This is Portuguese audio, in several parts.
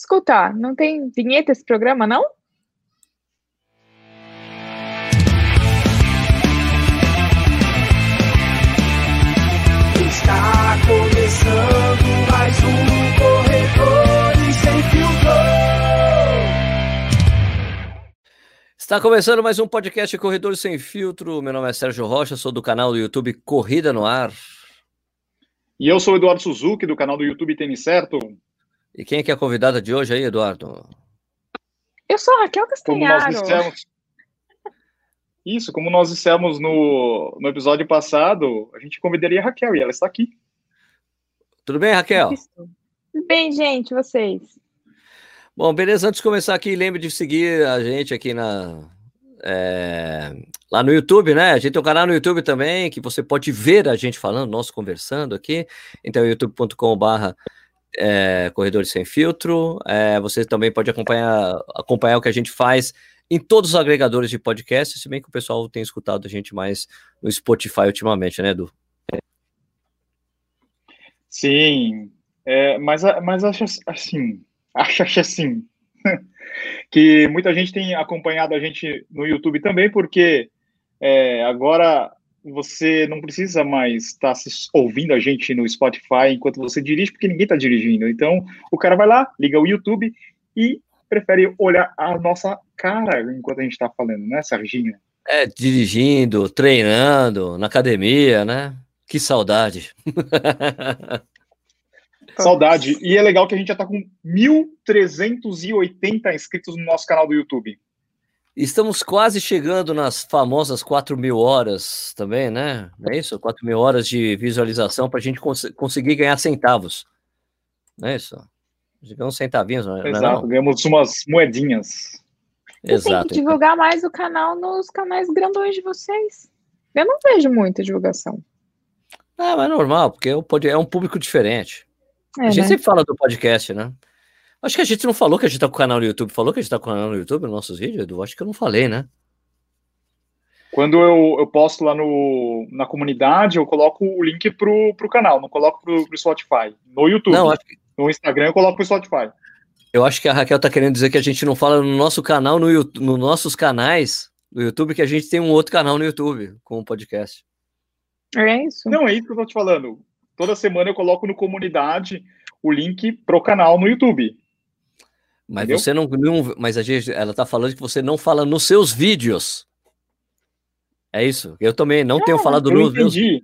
Escuta, não tem vinheta esse programa, não? Está começando mais um Corredores Sem Filtro. Está começando mais um podcast Corredores Sem Filtro. Meu nome é Sérgio Rocha, sou do canal do YouTube Corrida no Ar. E eu sou o Eduardo Suzuki, do canal do YouTube Tênis Certo. E quem é que é a convidada de hoje aí, Eduardo? Eu sou a Raquel Como nós Castanharo. dissemos. Isso, como nós dissemos no, no episódio passado, a gente convidaria a Raquel e ela está aqui. Tudo bem, Raquel? Bem, gente, vocês. Bom, beleza. Antes de começar aqui, lembre de seguir a gente aqui na é, lá no YouTube, né? A gente tem um canal no YouTube também que você pode ver a gente falando, nós conversando aqui. Então, youtube.com/barra é, Corredores Sem Filtro. É, você também pode acompanhar, acompanhar o que a gente faz em todos os agregadores de podcast, se bem que o pessoal tem escutado a gente mais no Spotify ultimamente, né, Edu? Sim, é, mas, mas acho assim, acho acho assim, que muita gente tem acompanhado a gente no YouTube também, porque é, agora você não precisa mais estar se- ouvindo a gente no Spotify enquanto você dirige, porque ninguém está dirigindo. Então, o cara vai lá, liga o YouTube e prefere olhar a nossa cara enquanto a gente está falando, né, Serginho? É, dirigindo, treinando, na academia, né? Que saudade. Saudade. E é legal que a gente já está com 1.380 inscritos no nosso canal do YouTube. Estamos quase chegando nas famosas 4 mil horas também, né? Não é isso? 4 mil horas de visualização para a gente cons- conseguir ganhar centavos. Não é isso? Ganhar centavinhos, não é? não é Exato, não? ganhamos umas moedinhas. Você tem Exato. que então. divulgar mais o canal nos canais grandões de vocês. Eu não vejo muita divulgação. Ah, mas é normal, porque é um público diferente. É, a gente né? sempre fala do podcast, né? Acho que a gente não falou que a gente tá com o canal no YouTube. Falou que a gente tá com o canal no YouTube nos nossos vídeos, Edu? Acho que eu não falei, né? Quando eu, eu posto lá no, na comunidade, eu coloco o link pro, pro canal, não coloco pro, pro Spotify. No YouTube. Não, acho que- No Instagram eu coloco pro Spotify. eu acho que a Raquel tá querendo dizer que a gente não fala no nosso canal, no YouTube, nos nossos canais do YouTube, que a gente tem um outro canal no YouTube com o podcast. É isso. Não, é isso que eu tô te falando. Toda semana eu coloco no comunidade o link pro canal no YouTube. Mas Entendeu? você não, não- Mas a gente, ela tá falando que você não fala nos seus vídeos. É isso. Eu também não tenho falado nos meus entendi.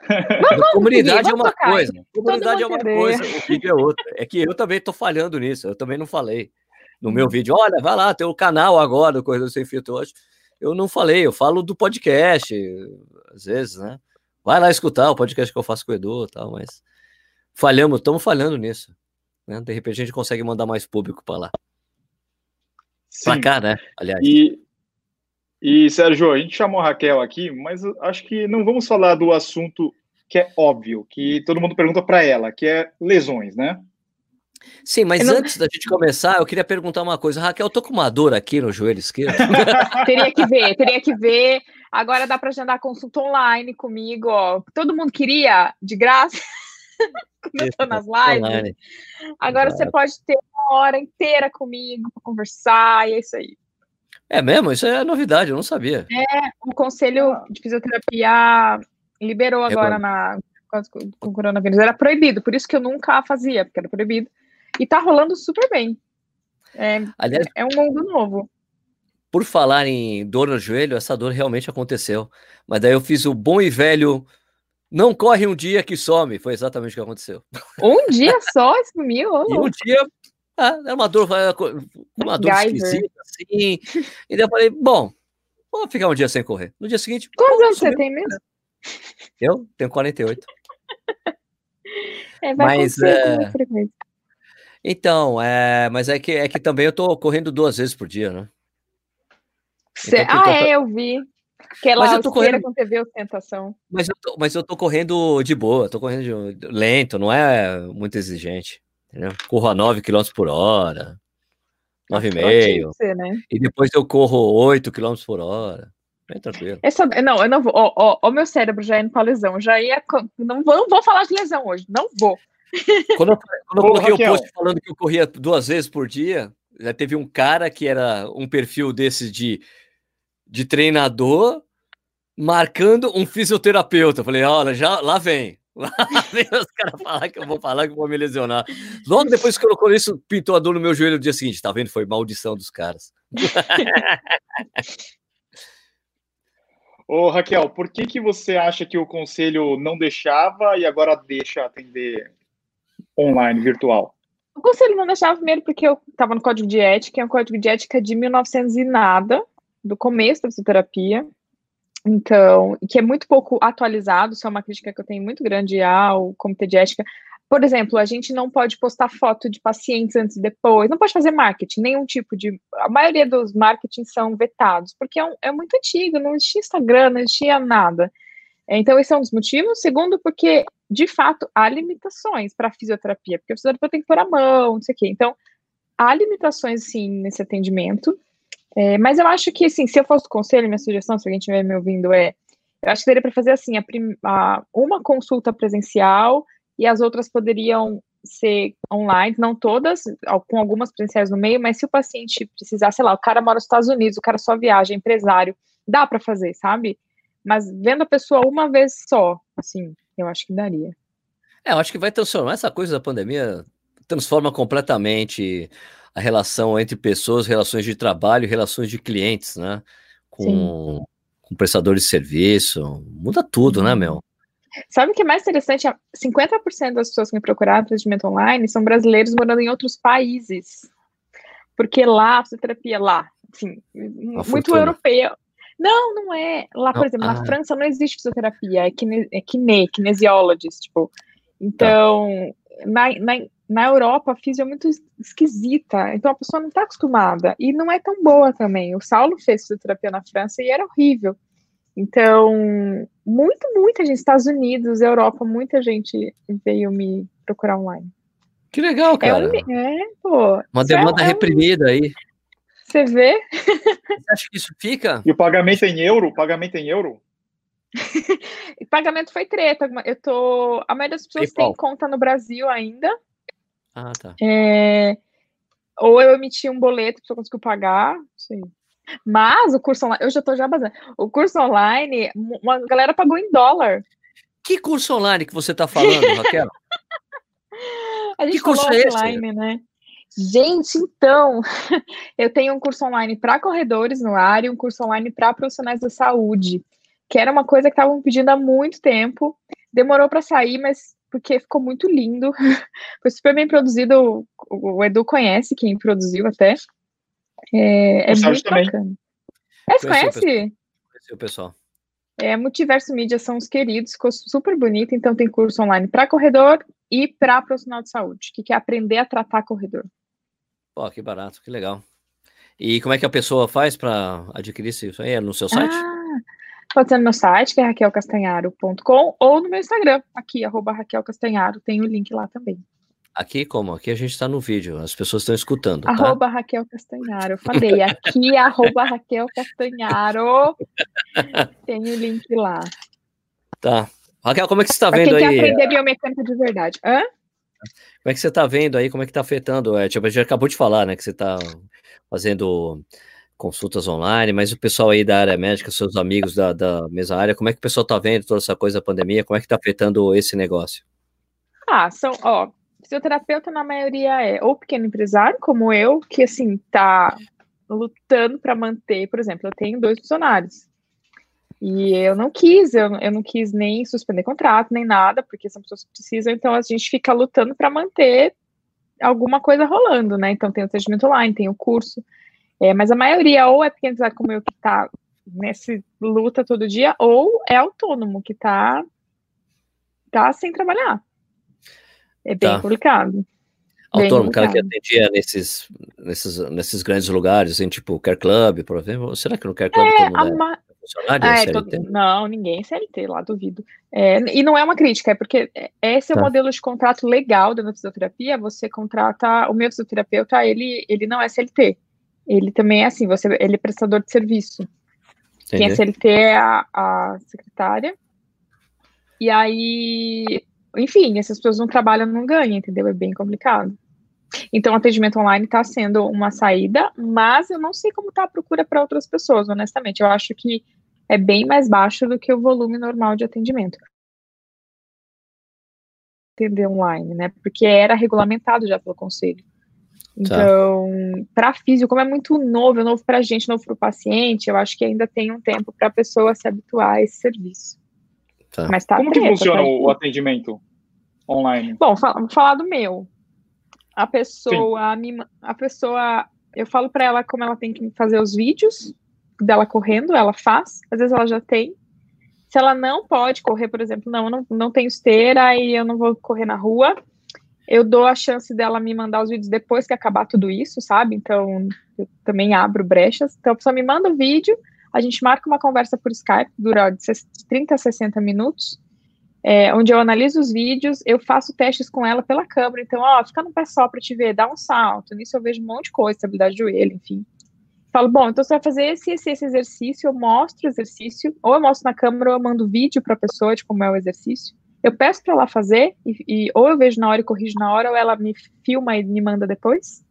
Comunidade é uma tocar. coisa. Comunidade é uma entender. coisa, o vídeo é outra. É que eu também tô falhando nisso. Eu também não falei no meu vídeo. Olha, vai lá, tem o canal agora do Corredor Sem Filtro hoje. Eu não falei, eu falo do podcast, às vezes, né? Vai lá escutar o podcast que eu faço com o Edu e tal, mas falhamos, estamos falhando nisso. Né? De repente a gente consegue mandar mais público para lá. Pra Sim. cá, né? Aliás. E, e, Sérgio, a gente chamou a Raquel aqui, mas acho que não vamos falar do assunto que é óbvio, que todo mundo pergunta para ela, que é lesões, né? Sim, mas não- antes da gente começar, eu queria perguntar uma coisa. Raquel, eu tô com uma dor aqui no joelho esquerdo. Teria que ver, teria que ver. Agora dá para agendar consulta online comigo, ó. Todo mundo queria, de graça. Nas lives. Agora você pode ter uma hora inteira comigo para conversar, e é isso aí. É mesmo? Isso é novidade, eu não sabia. O Conselho de Fisioterapia liberou agora na, com com o coronavírus. Era proibido, por isso que eu nunca fazia, porque era proibido. E tá rolando super bem. É, Aliás, é um mundo novo. por falar em dor no joelho, essa dor realmente aconteceu. Mas daí eu fiz o bom e velho. Não corre um dia que some. Foi exatamente o que aconteceu. Um dia só sumiu. E um dia. Ah, era uma dor, uma dor MacGyver. esquisita, assim. E daí eu falei, bom, vou ficar um dia sem correr. No dia seguinte, Quantos anos você tem mesmo? Eu tenho 48. É, vai Mas, é. Então, é, mas é que, é que também eu tô correndo duas vezes por dia, né? Cê- então, ah, é, eu vi. Que é Mas eu tô correndo- com TV ostentação. Mas eu, tô, mas eu tô correndo de boa, tô correndo de- lento, não é muito exigente. Entendeu? Corro a 9 km por hora, 9,5, Ótimo pra você, né? e depois eu corro 8 km por hora. Bem tranquilo. Essa, não, eu não vou. Ó, ó, ó, meu cérebro já indo pra lesão. Já ia. Não vou, não vou falar de lesão hoje. Não vou. Quando eu, quando eu coloquei Raquel. o post falando que eu corria duas vezes por dia, já teve um cara que era um perfil desses de, de treinador marcando um fisioterapeuta. Eu falei, olha, já, lá vem. Lá vem os caras falar que eu vou falar que eu vou me lesionar. Logo depois que colocou isso, pintou a dor no meu joelho no dia seguinte. Tá vendo? Foi maldição dos caras. Ô, Raquel, por que, que você acha que o conselho não deixava e agora deixa atender online, virtual? O conselho não deixava primeiro porque eu estava no código de ética, é um código de ética de 1900 e nada, do começo da fisioterapia. Então, que é muito pouco atualizado, isso é uma crítica que eu tenho muito grande ao comitê de ética. Por exemplo, a gente não pode postar foto de pacientes antes e depois, não pode fazer marketing, nenhum tipo de. A maioria dos marketing são vetados, porque é, um- é muito antigo, não existia Instagram, não existia nada. Então, esse é um dos motivos. Segundo, porque, de fato, há limitações para a fisioterapia, porque o fisioterapeuta tem que pôr a mão, não sei o quê. Então, há limitações, sim, nesse atendimento. É, mas eu acho que, assim, se eu fosse conselho, minha sugestão, se alguém estiver me ouvindo, é: eu acho que daria para fazer assim, a a- uma consulta presencial e as outras poderiam ser online, não todas, com algumas presenciais no meio, mas se o paciente precisar, sei lá, o cara mora nos Estados Unidos, o cara só viaja, é empresário, dá para fazer, sabe? Mas vendo a pessoa uma vez só, assim, eu acho que daria. É, eu acho que vai transformar essa coisa da pandemia, transforma completamente a relação entre pessoas, relações de trabalho, relações de clientes, né? Com, com prestadores de serviço, muda tudo, né, meu? Sabe o que é mais interessante? 50% das pessoas que me procuraram atendimento online são brasileiros morando em outros países. Porque lá, a fisioterapia lá, assim, muito fortuna. europeia. Não, não é. Lá, por exemplo, ah. na França não existe fisioterapia, é, kine, é kine, kinesiologist, tipo. Então, na, na, na Europa, a fisio é muito es- esquisita, então a pessoa não está acostumada. E não é tão boa também. O Saulo fez fisioterapia na França e era horrível. Então, muito, muita gente, Estados Unidos, Europa, muita gente veio me procurar online. Que legal, É, cara. um, é pô. Uma isso é- demanda é um- reprimida aí. Você vê? Você acha que isso fica? E o pagamento é em euro? O pagamento é em euro? E pagamento foi treta. Eu tô. A maioria das pessoas PayPal. tem conta no Brasil ainda. Ah, tá. É, ou eu emiti um boleto, a pessoa conseguiu pagar. Sei. Mas o curso online, eu já tô já basando. O curso online, uma galera pagou em dólar. Que curso online que você tá falando, Raquel? A gente Que curso é esse? offline, né? Gente, então, eu tenho um curso online para corredores no ar e um curso online para profissionais da saúde, que era uma coisa que estavam pedindo há muito tempo. Demorou para sair, mas porque ficou muito lindo. Foi super bem produzido. O, o Edu conhece quem produziu até. É, é muito também. bacana. É, você Conheci conhece? É o pessoal. É, Multiverso Mídia são os queridos, ficou super bonito. Então, tem curso online para corredor e para profissional de saúde, que quer aprender a tratar corredor. Pô, que barato, que legal. E como é que a pessoa faz para adquirir isso aí? É no seu site? Ah, pode ser no meu site, que é raquelcastanharo.com, ou no meu Instagram, aqui, arroba Raquel Castanharo, tem o link lá também. Aqui como? Aqui a gente está no vídeo, as pessoas estão escutando, tá? Arroba Raquel Castanharo, eu falei, aqui, arroba Raquel Castanharo, tem o link lá. Tá. Raquel, como é que você está vendo quem quer aí? aprender biomecânica de verdade. Hã? Como é que você está vendo aí? Como é que está afetando? É, tipo, a gente acabou de falar, né? Que você está fazendo consultas online, mas o pessoal aí da área médica, seus amigos da, da mesma área, como é que o pessoal está vendo toda essa coisa da pandemia? Como é que está afetando esse negócio? Ah, são, ó, fisioterapeuta na maioria é ou pequeno empresário, como eu, que assim, tá lutando para manter, por exemplo, eu tenho dois funcionários. E eu não quis, eu, eu não quis nem suspender contrato, nem nada, porque são pessoas que precisam, então a gente fica lutando para manter alguma coisa rolando, né? Então tem o atendimento online, tem o curso. É, mas a maioria ou é pequeno empresário como eu que tá nessa luta todo dia, ou é autônomo que tá, tá sem trabalhar. É bem Tá. complicado. Bem Autônomo, cara que complicado. atendia nesses, nesses, nesses grandes lugares, assim, tipo Care Club, por exemplo. Será que no Care Club todo A mundo é funcionário? É é todo-? Não, ninguém é CLT lá, duvido. É, e não é uma crítica, é porque esse é o Tá. modelo de contrato legal da fisioterapia. Você contrata o meu fisioterapeuta, ele, ele não é CLT. Ele também é assim, você, ele é prestador de serviço. Quem é Entendi. CLT é a, a secretária. E aí enfim, essas pessoas não trabalham, não ganham, entendeu? É bem complicado. Então, atendimento online está sendo uma saída, mas eu não sei como está a procura para outras pessoas, honestamente. Eu acho que é bem mais baixo do que o volume normal de atendimento. Atender online, né? Porque era regulamentado já pelo conselho. Tá. Então, tá. para físico, como é muito novo, é novo para a gente, novo para o paciente, eu acho que ainda tem um tempo para a pessoa se habituar a esse serviço. Tá. Mas tá Como que funciona tá o atendimento online? Bom, vou falar do meu. A pessoa, me, a pessoa, eu falo para ela como ela tem que fazer os vídeos dela correndo, ela faz. Às vezes ela já tem. Se ela não pode correr, por exemplo, não, eu não, não tenho esteira e eu não vou correr na rua, eu dou a chance dela me mandar os vídeos depois que acabar tudo isso, sabe? Então, eu também abro brechas. Então, a pessoa me manda o vídeo, a gente marca uma conversa por Skype, dura de 30 a 60 minutos, é, onde eu analiso os vídeos, eu faço testes com ela pela câmera. Então, ó, fica no pé só para te ver, dá um salto. Nisso eu vejo um monte de coisa, estabilidade de joelho, enfim. Falo, bom, então você vai fazer esse, esse, esse exercício, eu mostro o exercício, ou eu mostro na câmera, ou eu mando vídeo para a pessoa de como é o exercício. Eu peço para ela fazer, e, e, ou eu vejo na hora e corrijo na hora, ou ela me filma e me manda depois.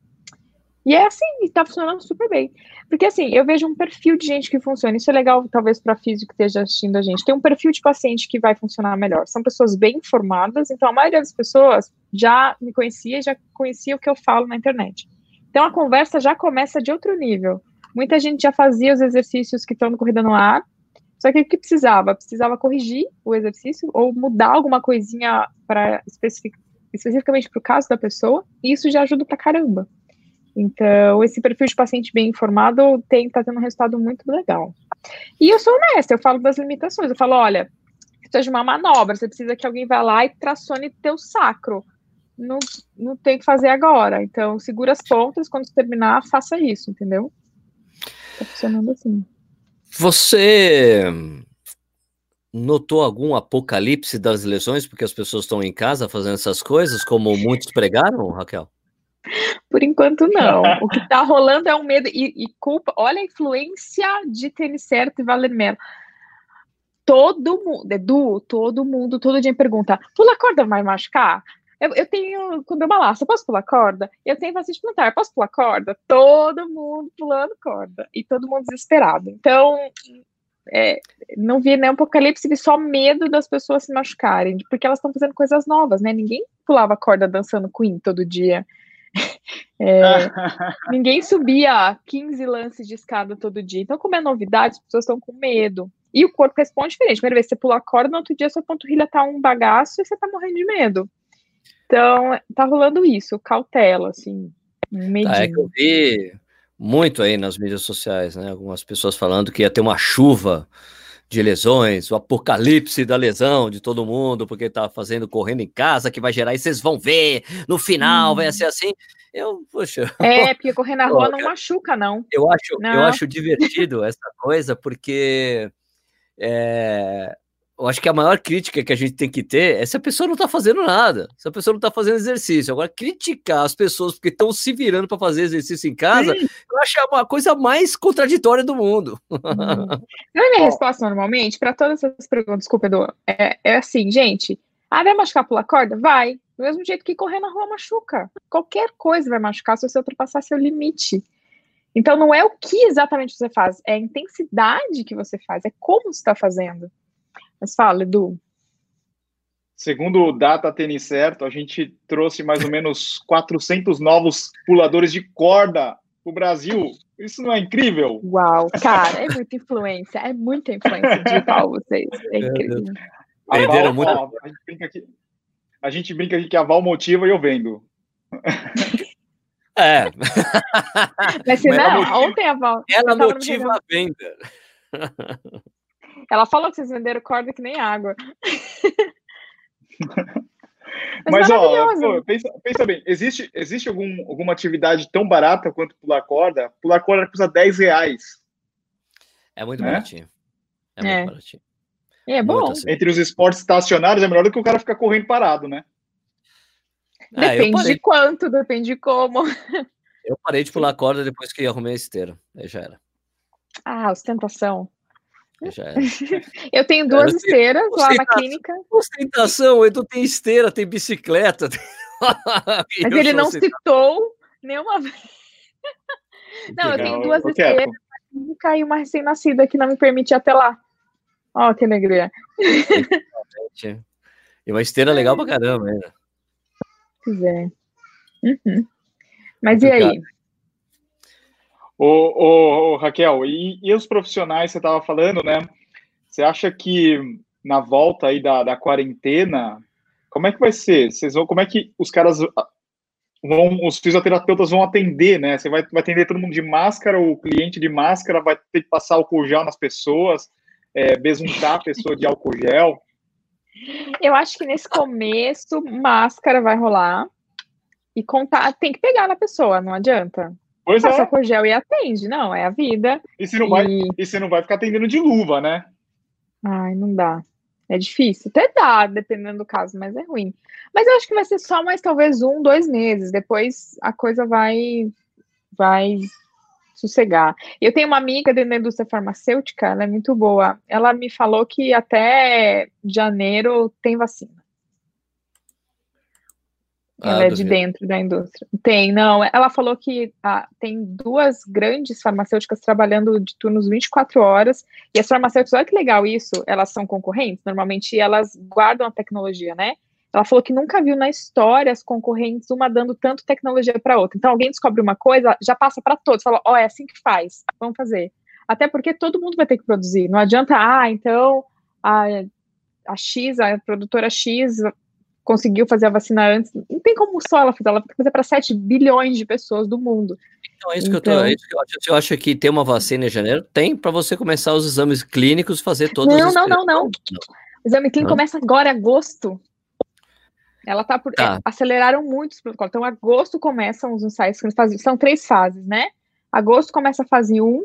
E é assim, está funcionando super bem. Porque assim, eu vejo um perfil de gente que funciona. Isso é legal, talvez, para físico que esteja assistindo a gente. Tem um perfil de paciente que vai funcionar melhor. São pessoas bem informadas, então a maioria das pessoas já me conhecia, já conhecia o que eu falo na internet. Então a conversa já começa de outro nível. Muita gente já fazia os exercícios que estão no Corrida no Ar, só que o que precisava? Precisava corrigir o exercício ou mudar alguma coisinha para especific, especificamente para o caso da pessoa, e isso já ajuda pra caramba. Então, esse perfil de paciente bem informado tem tá tendo um resultado muito legal. E eu sou honesta, eu falo das limitações. Eu falo, olha, precisa de uma manobra, você precisa que alguém vá lá e tracione teu sacro. Não, não tem que fazer agora. Então, segura as pontas, quando terminar, faça isso, entendeu? Tá funcionando assim. Você notou algum apocalipse das lesões porque as pessoas estão em casa fazendo essas coisas, como muitos pregaram, Raquel? Por enquanto, não. O que está rolando é um medo e, e, culpa. Olha a influência de tênis certo e Valer Melo. Todo mundo, Edu, todo mundo, todo dia pergunta: pula corda vai machucar? Eu, eu tenho com laço, posso pular corda? Eu tenho vacina plantar, posso pular corda? Todo mundo pulando corda e todo mundo desesperado. Então, é, não vi nem um apocalipse, vi só medo das pessoas se machucarem, porque elas estão fazendo coisas novas, né? Ninguém pulava corda dançando Queen todo dia. É, ninguém subia 15 lances de escada todo dia. Então, como é novidade, as pessoas estão com medo. E o corpo responde diferente. Primeiro vez você pula a corda, no outro dia sua panturrilha tá um bagaço e você tá morrendo de medo. Então, tá rolando isso, cautela, assim, medinho. Ah, é que eu vi muito aí nas mídias sociais, né? Algumas pessoas falando que ia ter uma chuva de lesões, o apocalipse da lesão de todo mundo, porque tá fazendo correndo em casa, que vai gerar, e vocês vão ver, no final hum. vai ser assim. Eu, poxa. É, porque correr na rua não machuca, não. Eu acho, não. eu acho divertido essa coisa, porque é, eu acho que a maior crítica que a gente tem que ter é se a pessoa não está fazendo nada, se a pessoa não está fazendo exercício. Agora, criticar as pessoas porque estão se virando para fazer exercício em casa, Sim. eu acho é uma coisa mais contraditória do mundo. Hum. Não é minha resposta normalmente para todas essas perguntas, desculpa, Edu, é, é assim, gente. Ah, vai machucar pular corda? Vai. Do mesmo jeito que correr na rua machuca. Qualquer coisa vai machucar se você ultrapassar seu limite. Então, não é o que exatamente você faz, é a intensidade que você faz, é como você está fazendo. Mas fala, Edu. Segundo o Data Tênis Certo, a gente trouxe mais ou menos 400 novos puladores de corda para o Brasil. Isso não é incrível? Uau, cara, é muita influência, é muita influência digital vocês. É incrível. Muito... A, gente brinca aqui, a gente brinca aqui que a Val motiva e eu vendo. É. Mas se não, ontem a Val. Ela motiva a venda. Ela falou que vocês venderam corda que nem água. Mas, Mas ó, pô, pensa, pensa, bem, existe, existe algum, alguma atividade tão barata quanto pular corda? Pular corda custa 10 reais. É muito né? baratinho. É, é, muito baratinho. É bom. Assim. Entre os esportes estacionários é melhor do que o cara ficar correndo parado, né? É, depende de quanto, depende de como. Eu parei de pular corda depois que arrumei a esteira. Aí já era. Ah, ostentação. Eu tenho duas Cara, esteiras lá na clínica, Ostentação, Edu tem esteira, tem bicicleta. tem- mas ele não ostentação. citou nenhuma vez. Não, eu tenho duas Ô, esteiras na clínica e uma recém-nascida que não me permite ir até lá. Ó, que alegria. E uma esteira legal pra caramba ainda. Pois é. Uhum. Mas e Complicado. aí? Ô, ô, ô, Raquel, e, e os profissionais, você estava falando, né? Você acha que na volta aí da, da quarentena, como é que vai ser? Vocês vão, como é que os caras ah, vão, os fisioterapeutas vão atender, né? Você vai, vai atender todo mundo de máscara, o cliente de máscara vai ter que passar álcool gel nas pessoas, é, besuntar a pessoa de álcool gel. Eu acho que nesse começo, máscara vai rolar. E contar, tem que pegar na pessoa, não adianta. Pois Passa é, por gel e atende, não, é a vida. e você não vai, E, e você não vai ficar atendendo de luva, né? ai, não dá. É difícil. Até dá, dependendo do caso, mas é ruim. Mas eu acho que vai ser só mais talvez um, dois meses. Depois a coisa vai, vai sossegar. Eu tenho uma amiga dentro da indústria farmacêutica, ela é muito boa. Ela me falou que até janeiro tem vacina. Ah, Ela é de dentro da indústria. Tem, não. Ela falou que ah, tem duas grandes farmacêuticas trabalhando de turnos 24 horas. E as farmacêuticas, olha que legal isso, elas são concorrentes. Normalmente elas guardam a tecnologia, né? Ela falou que nunca viu na história as concorrentes uma dando tanto tecnologia para outra. Então alguém descobre uma coisa, já passa para todos. Fala, ó, é assim que faz, vamos fazer. Até porque todo mundo vai ter que produzir. Não adianta, ah, então a, a X, a produtora X conseguiu fazer a vacina antes. Não tem como só ela fazer, ela tem que fazer para 7 bilhões de pessoas do mundo. Então, é isso que eu tô. Então- É isso que eu acho. Eu acho que ter uma vacina em janeiro tem para você começar os exames clínicos, fazer todos Não, os. não, não, não. O exame clínico Não? começa agora, em agosto. Ela tá por. Tá. é, aceleraram muito os protocolos. Então, agosto começam os ensaios fazem. São três fases, né? Agosto começa a fase 1.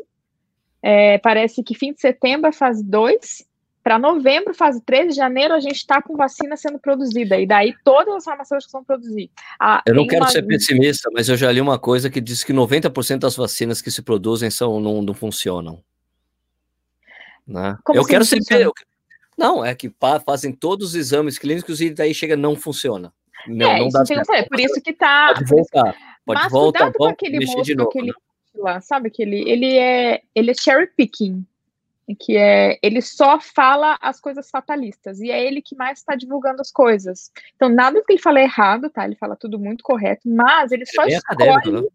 é, parece que fim de setembro é fase 2. Para novembro, fase 3, janeiro, a gente está com vacina sendo produzida. E daí todas as farmacêuticas vão produzir. Ah, Eu não quero uma- ser pessimista, mas eu já li uma coisa que diz que 90% das vacinas que se produzem são, não, não funcionam. Né? Eu assim quero ser. eu- Não, é que fazem todos os exames clínicos e daí chega não funciona. Não, é, não dá tem- certo. é por isso que tá. Pode voltar. Pode Mas voltar, cuidado com vamos aquele mexer de novo. aquele né? lá, sabe? Que ele, ele é ele é cherry picking, que é ele só fala as coisas fatalistas e é ele que mais está divulgando as coisas. Então nada que ele fala é errado, tá? Ele fala tudo muito correto, mas ele só É bem escolhe. né?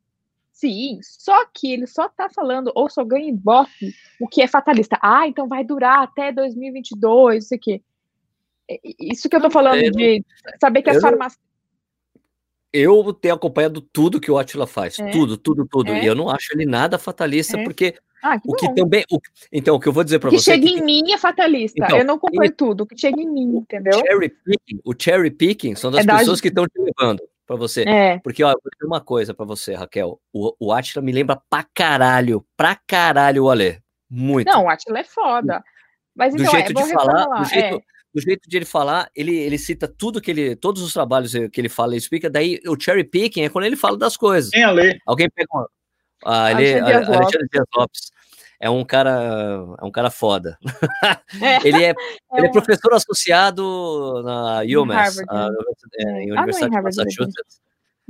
Sim, só que ele só tá falando ou só ganha ibope o que é fatalista. Ah, então vai durar até 2022, isso aqui. Isso que eu tô falando eu de saber que as farmácias Eu tenho acompanhado tudo que o Atila faz, É? tudo, tudo, tudo. É? E eu não acho ele nada fatalista, É? porque Ah, que o que bom. também. o- então, o que eu vou dizer para O que você é chega que em mim é fatalista. Então, eu não acompanho tudo. O que chega em mim, entendeu? cherry picking, o cherry picking são das É da- pessoas que estão te levando para você. É. Porque, ó, eu vou dizer uma coisa pra você, Raquel. O, o Atila me lembra pra caralho, pra caralho o Alê. Muito. Não, o Atila é foda. Mas do então, jeito é, de falar, do jeito. Do jeito de ele falar, ele, ele cita tudo que ele, todos os trabalhos que ele fala, ele explica. Daí o cherry picking é quando ele fala das coisas. Tem a lei. Alguém pega uma, ah, ele, Alexandre Dias Lopes. Alexandre Dias Lopes. É um cara, é um cara foda. É. Ele é, ele é professor associado na UMass, Harvard, a né? universidade- é, É. em Ah, Universidade de Massachusetts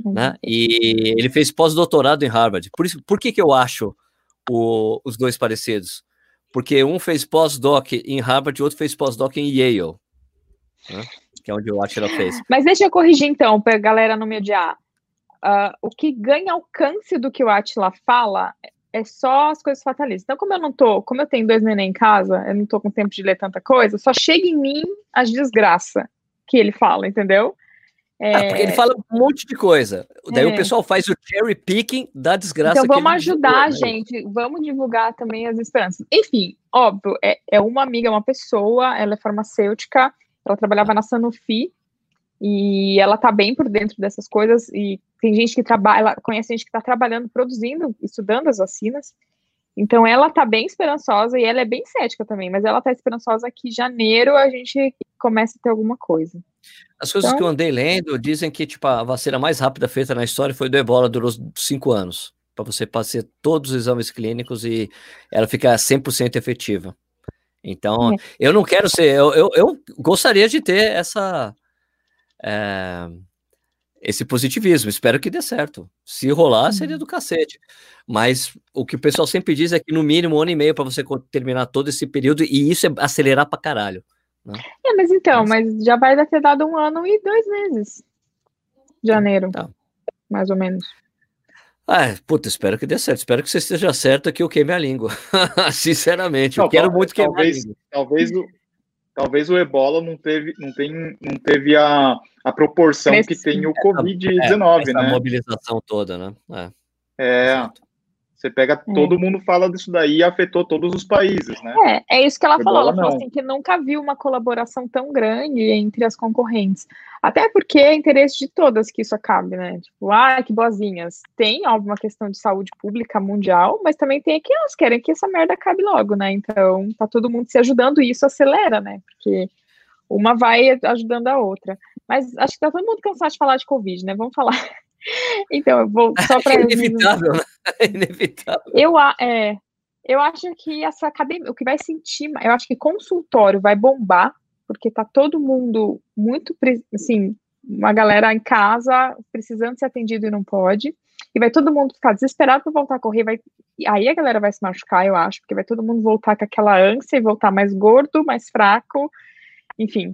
Uhum. né? E ele fez pós-doutorado em Harvard. Por isso, por que que eu acho o- os dois parecidos? Porque um fez pós-doc em Harvard e outro fez pós-doc em Yale, né? que é onde o Atila fez. Mas deixa eu corrigir então, pra galera não me odiar. Ah, o que ganha alcance do que o Atila fala é só as coisas fatalistas. Então, como eu não tô, como eu tenho dois neném em casa, eu não tô com tempo de ler tanta coisa, só chega em mim as desgraças que ele fala, entendeu? É, Ah, porque ele fala um monte de coisa. Daí É. o pessoal faz o cherry picking da desgraça Então vamos ajudar, divulgou, né? gente. Vamos divulgar também as esperanças. Enfim, óbvio, é, é uma amiga, é uma pessoa, ela é farmacêutica, ela trabalhava na Sanofi e ela tá bem por dentro dessas coisas e tem gente que trabalha, ela conhece gente que está trabalhando, produzindo, estudando as vacinas. Então ela tá bem esperançosa e ela é bem cética também, mas ela tá esperançosa que em janeiro a gente comece a ter alguma coisa. As coisas Então- que eu andei lendo dizem que tipo, a vacina mais rápida feita na história foi do ebola, durou cinco anos. Para você fazer todos os exames clínicos e ela ficar 100% efetiva. Então, é. eu não quero ser, eu, eu, eu gostaria de ter essa é, esse positivismo. Espero que dê certo. Se rolar, seria do cacete. Mas o que o pessoal sempre diz é que no mínimo um ano e meio para você terminar todo esse período, e isso é acelerar para caralho. Né? É, mas então, mas... mas já vai ter dado um ano e dois meses. Janeiro. Tá. Mais ou menos. Ah, puta, espero que dê certo. Espero que você esteja certo que eu queime a língua. Sinceramente, não, eu quero muito queimar talvez, a língua. Talvez talvez o ebola não teve, não tem, não teve a, a proporção Esse, que tem o Covid-19, é, né? A mobilização toda, né? É. é você pega, é. todo mundo fala disso daí e afetou todos os países, né? É, é isso que ela falou. Ela falou assim que nunca viu uma colaboração tão grande entre as concorrentes. Até porque é interesse de todas que isso acabe, né? Tipo, ah, que boazinhas. Tem, óbvio, uma questão de saúde pública mundial, mas também tem que elas querem que essa merda acabe logo, né? Então, tá todo mundo se ajudando e isso acelera, né? Porque uma vai ajudando a outra. Mas acho que tá todo mundo cansado de falar de Covid, né? Vamos falar então, eu vou só para. É inevitável, né? É inevitável. Eu, é, eu acho que essa academia, o que vai sentir, eu acho que consultório vai bombar, porque tá todo mundo muito, assim, uma galera em casa precisando ser atendido e não pode, e vai todo mundo ficar desesperado para voltar a correr, vai, aí a galera vai se machucar, eu acho, porque vai todo mundo voltar com aquela ânsia e voltar mais gordo, mais fraco, enfim,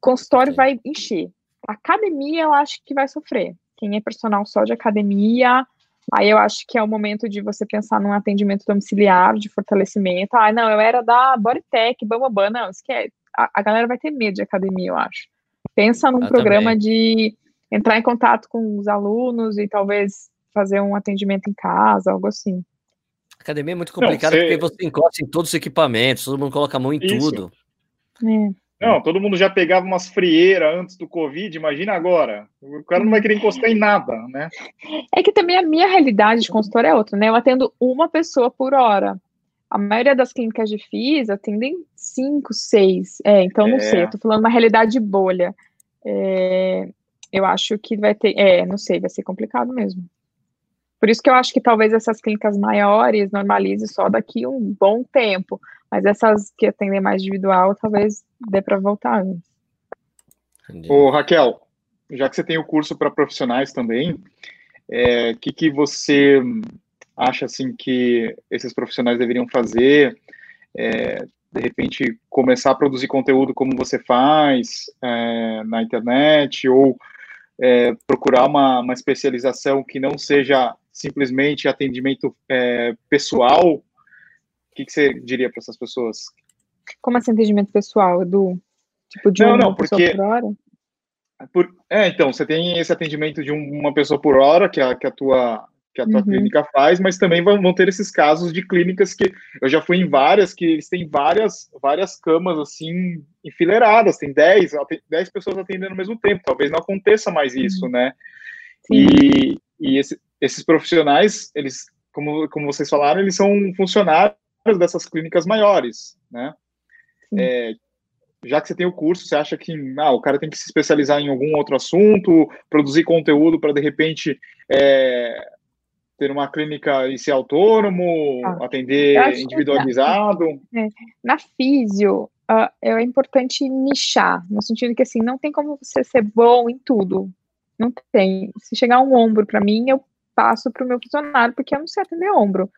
consultório vai encher. Academia, eu acho que vai sofrer quem é personal só de academia, aí eu acho que é o momento de você pensar num atendimento domiciliar, de fortalecimento. Ah, não, eu era da Bodytech, Bambambam, não, esquece. A, a galera vai ter medo de academia, eu acho. Pensa num eu programa também. de entrar em contato com os alunos e talvez fazer um atendimento em casa, algo assim. Academia é muito complicado não, você... porque você encosta em todos os equipamentos, todo mundo coloca a mão em Isso. tudo. É. Não, todo mundo já pegava umas frieiras antes do Covid, imagina agora. O cara não vai querer encostar em nada, né? É que também a minha realidade de consultório é outra, né? Eu atendo uma pessoa por hora. A maioria das clínicas de FIS atendem cinco, seis. É, então não é. sei, eu tô falando uma realidade bolha. É, eu acho que vai ter. É, não sei, vai ser complicado mesmo. Por isso que eu acho que talvez essas clínicas maiores normalize só daqui um bom tempo. Mas essas que atendem mais individual, talvez dê para voltar antes. Ô, Raquel, já que você tem o curso para profissionais também, o é, que, que você acha assim que esses profissionais deveriam fazer? É, de repente, começar a produzir conteúdo como você faz é, na internet, ou é, procurar uma, uma especialização que não seja simplesmente atendimento é, pessoal, que, que você diria para essas pessoas? Como assim, atendimento pessoal, Edu? Tipo, de não, uma não, porque... por hora? Por, é, então, você tem esse atendimento de uma pessoa por hora, que a, que a tua, que a tua uhum. clínica faz, mas também vão, vão, ter esses casos de clínicas que eu já fui em várias, que eles têm várias, várias camas assim enfileiradas, tem 10, 10 pessoas atendendo ao mesmo tempo, talvez não aconteça mais uhum. isso, né? Sim. E, e esse, esses profissionais, eles, como, como vocês falaram, eles são funcionários dessas clínicas maiores, né? É, já que você tem o curso, você acha que ah, o cara tem que se especializar em algum outro assunto, produzir conteúdo para de repente é, ter uma clínica e ser autônomo, ah, atender individualizado? Na, é, na físio, uh, é importante nichar, no sentido que assim, não tem como você ser bom em tudo. Não tem. Se chegar um ombro para mim, eu passo para o meu funcionário, porque eu não sei atender ombro.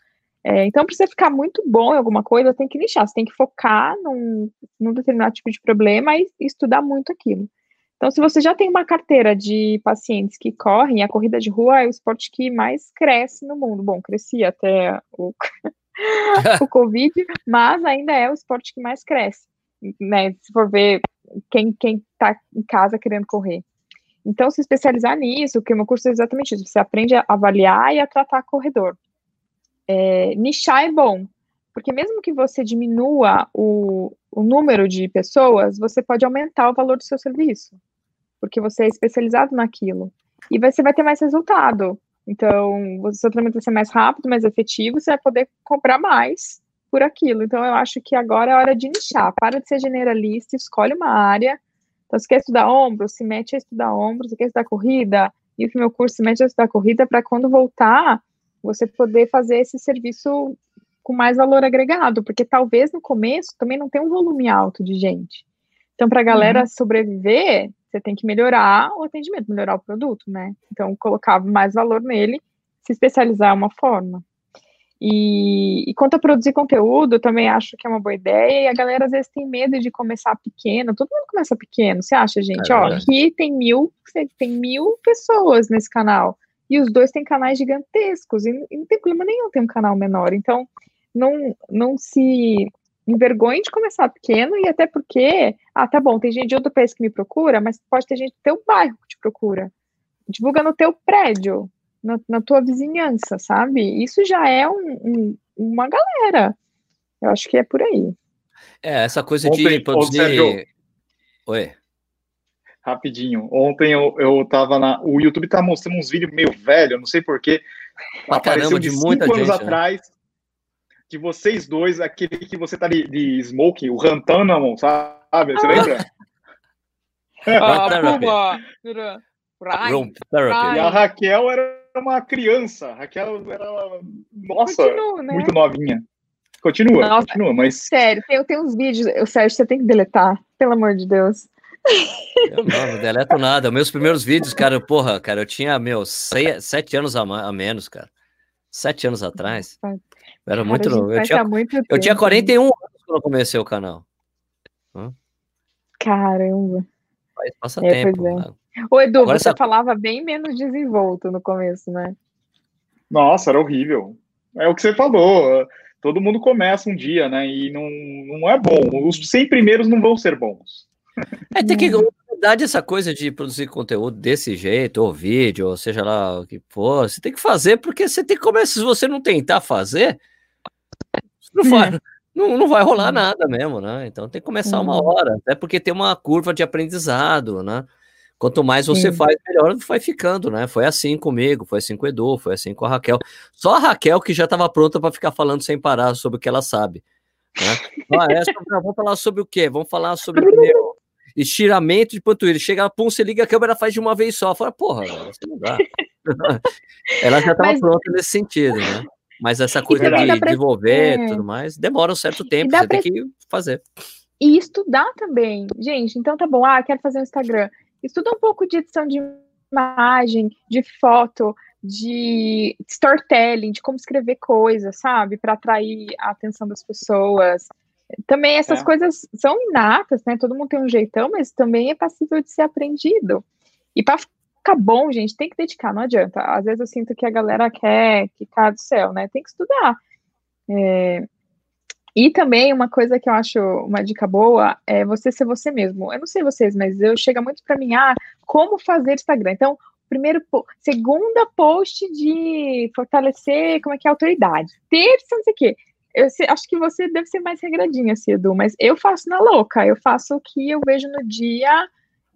É, então, para você ficar muito bom em alguma coisa, tem que nichar, você tem que focar num, num determinado tipo de problema e estudar muito aquilo. Então, se você já tem uma carteira de pacientes que correm, a corrida de rua é o esporte que mais cresce no mundo. Bom, crescia até o, o Covid, mas ainda é o esporte que mais cresce, né? Se for ver quem está em casa querendo correr. Então, se especializar nisso, que o meu curso é exatamente isso, você aprende a avaliar e a tratar corredor é, nichar é bom, porque mesmo que você diminua o, o número de pessoas, você pode aumentar o valor do seu serviço, porque você é especializado naquilo. E você vai ter mais resultado. Então, o seu tratamento vai ser mais rápido, mais efetivo, você vai poder comprar mais por aquilo. Então, eu acho que agora é hora de nichar. Para de ser generalista, escolhe uma área. Então, se quer estudar ombro, se mete a estudar ombro. Se quer estudar corrida, e o meu curso se mete a estudar corrida para quando voltar, você poder fazer esse serviço com mais valor agregado, porque talvez no começo também não tem um volume alto de gente. Então, para a galera uhum. sobreviver, você tem que melhorar o atendimento, melhorar o produto, né? Então, colocar mais valor nele, se especializar é uma forma. E, e quanto a produzir conteúdo, eu também acho que é uma boa ideia. E a galera às vezes tem medo de começar pequeno. Todo mundo começa pequeno. Você acha, gente? É Ó, aqui tem mil, tem mil pessoas nesse canal. E os dois têm canais gigantescos. E, e não tem problema nenhum ter um canal menor. Então, não, não se envergonhe de começar pequeno. E até porque, ah, tá bom, tem gente de outro país que me procura, mas pode ter gente do teu bairro que te procura. Divulga no teu prédio na, na tua vizinhança, sabe? Isso já é um, um, uma galera. Eu acho que é por aí. É, essa coisa Ontem, de produzir. Oi. Rapidinho. Ontem eu, eu tava na. O YouTube tá mostrando uns vídeos meio velho, não sei porquê. Pra Apareceu caramba, de, de muita anos gente, né? atrás. De vocês dois, aquele que você tá de, de smoking, o Rantanamon, sabe? Você lembra? ah, Room therapy. E a Raquel era uma criança. Raquel era, nossa, continua, né? muito novinha. Continua, nossa, continua, mas. Sério, tem, tem uns vídeos, o Sérgio, você tem que deletar, pelo amor de Deus. Eu não, não deleto nada. Meus primeiros vídeos, cara, porra, cara, eu tinha, meu, seis, sete anos a, a menos, cara. Sete anos atrás. Eu era cara, muito novo. Eu tinha, eu tinha 41 anos quando eu comecei o canal. Caramba. Passa é, tempo. É. Ô, Edu, Agora você essa... falava bem menos desenvolto no começo, né? Nossa, era horrível. É o que você falou. Todo mundo começa um dia, né? E não, não é bom. Os 100 primeiros não vão ser bons. É, tem que. Verdade, essa coisa de produzir conteúdo desse jeito, ou vídeo, ou seja lá o que for, você tem que fazer, porque você tem que começar. Se você não tentar fazer, não vai, não, não vai rolar nada mesmo, né? Então tem que começar uma hora, até porque tem uma curva de aprendizado, né? Quanto mais você Sim. faz, melhor vai ficando, né? Foi assim comigo, foi assim com o Edu, foi assim com a Raquel. Só a Raquel que já estava pronta para ficar falando sem parar sobre o que ela sabe. Né? Ah, essa, vamos falar sobre o quê? Vamos falar sobre o estiramento de panturrilha. Chega, pum, você liga a câmera, faz de uma vez só. Fala, porra, velho, não dá. ela já estava Mas... pronta nesse sentido, né? Mas essa coisa de pra... desenvolver e é. tudo mais, demora um certo tempo, você pra... tem que fazer. E estudar também. Gente, então tá bom, ah, quero fazer um Instagram estuda um pouco de edição de imagem, de foto, de storytelling, de como escrever coisas, sabe? Para atrair a atenção das pessoas. Também essas é. coisas são inatas, né? Todo mundo tem um jeitão, mas também é passível de ser aprendido. E para ficar bom, gente, tem que dedicar, não adianta. Às vezes eu sinto que a galera quer que caia do céu, né? Tem que estudar. É, e também uma coisa que eu acho uma dica boa é você ser você mesmo. Eu não sei vocês, mas eu chega muito para mim, ah, como fazer Instagram. Então, primeiro, segunda post de fortalecer, como é que é a autoridade. Terça, não sei o quê. Eu sei, acho que você deve ser mais regradinha, assim, mas eu faço na louca. Eu faço o que eu vejo no dia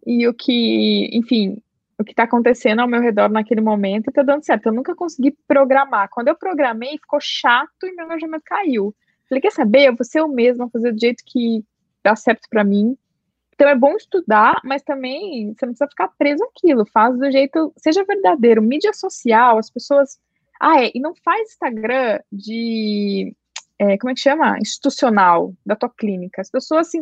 e o que, enfim, o que está acontecendo ao meu redor naquele momento e tá dando certo. Eu nunca consegui programar. Quando eu programei, ficou chato e meu engajamento caiu. Falei, quer saber? Eu vou ser eu mesma, fazer do jeito que dá certo para mim. Então é bom estudar, mas também você não precisa ficar preso aquilo. Faz do jeito, seja verdadeiro. Mídia social, as pessoas. Ah, é, e não faz Instagram de. É, como é que chama? Institucional, da tua clínica. As pessoas se,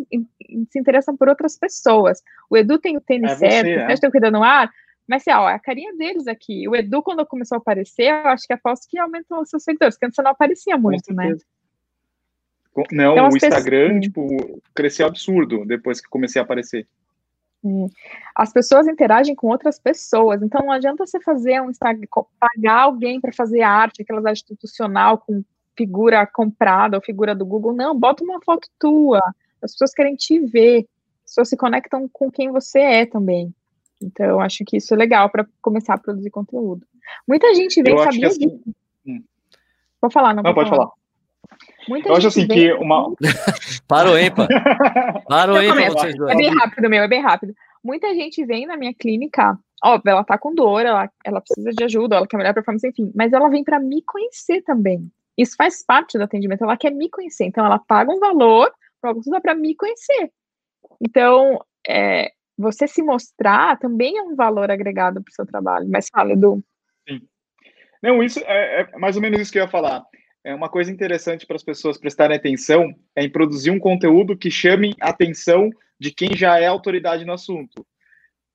se interessam por outras pessoas. O Edu tem o tênis é certo, você, o Sérgio tem o cuidado no ar, mas assim, ó, é a carinha deles aqui. O Edu, quando começou a aparecer, eu acho que aposto que aumentou os seus seguidores, porque antes você não aparecia muito, né? Não, então, o Instagram, pessoas... tipo, cresceu absurdo depois que comecei a aparecer. As pessoas interagem com outras pessoas, então não adianta você fazer um Instagram, pagar alguém para fazer arte, aquelas institucional com figura comprada ou figura do Google, não, bota uma foto tua. As pessoas querem te ver, as pessoas se conectam com quem você é também. Então, eu acho que isso é legal para começar a produzir conteúdo. Muita gente vem, sabia assim... disso. Hum. Vou falar, não, não pode falar. falar. Muita eu acho assim vem... que uma. Parou, hein, pá? Parou, hein, vocês dois. É bem rápido, meu, é bem rápido. Muita gente vem na minha clínica, óbvio, ela tá com dor, ela, ela precisa de ajuda, ela quer melhorar a performance, enfim, mas ela vem para me conhecer também. Isso faz parte do atendimento, ela quer me conhecer, então ela paga um valor para me conhecer. Então, é, você se mostrar também é um valor agregado para o seu trabalho. Mas fala, Edu. Sim. Não, isso é, é mais ou menos isso que eu ia falar é uma coisa interessante para as pessoas prestarem atenção é em produzir um conteúdo que chame a atenção de quem já é autoridade no assunto.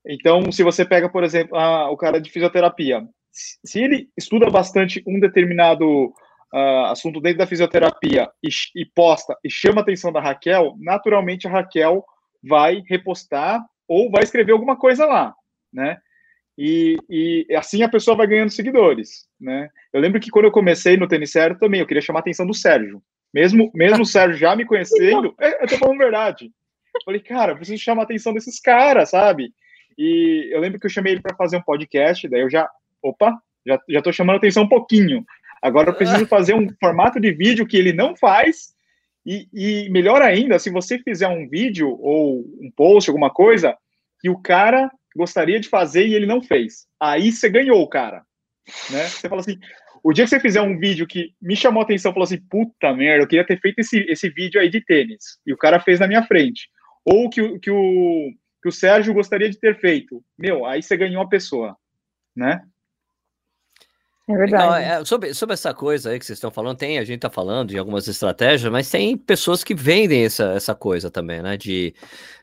Então, se você pega, por exemplo, a, o cara de fisioterapia, se ele estuda bastante um determinado uh, assunto dentro da fisioterapia e, e posta e chama a atenção da Raquel, naturalmente a Raquel vai repostar ou vai escrever alguma coisa lá, né? E, e, assim a pessoa vai ganhando seguidores, né? Eu lembro que quando eu comecei no tênis sério também, eu queria chamar a atenção do Sérgio. Mesmo, mesmo o Sérgio já me conhecendo, é, eu tô falando verdade. Eu falei, cara, eu preciso chamar a atenção desses caras, sabe? E eu lembro que eu chamei ele para fazer um podcast, daí eu já, opa, já, já tô chamando atenção um pouquinho. Agora eu preciso fazer um formato de vídeo que ele não faz. E, e melhor ainda, se você fizer um vídeo ou um post, alguma coisa, que o cara gostaria de fazer e ele não fez. Aí você ganhou, cara. Né? Você fala assim, o dia que você fizer um vídeo que me chamou a atenção, falou assim, puta merda, eu queria ter feito esse, esse vídeo aí de tênis. E o cara fez na minha frente. Ou que, que, o, que o Sérgio gostaria de ter feito. Meu, aí você ganhou a pessoa. Né? É verdade. Então, sobre, sobre essa coisa aí que vocês estão falando, tem, a gente está falando de algumas estratégias, mas tem pessoas que vendem essa, essa coisa também, né? De,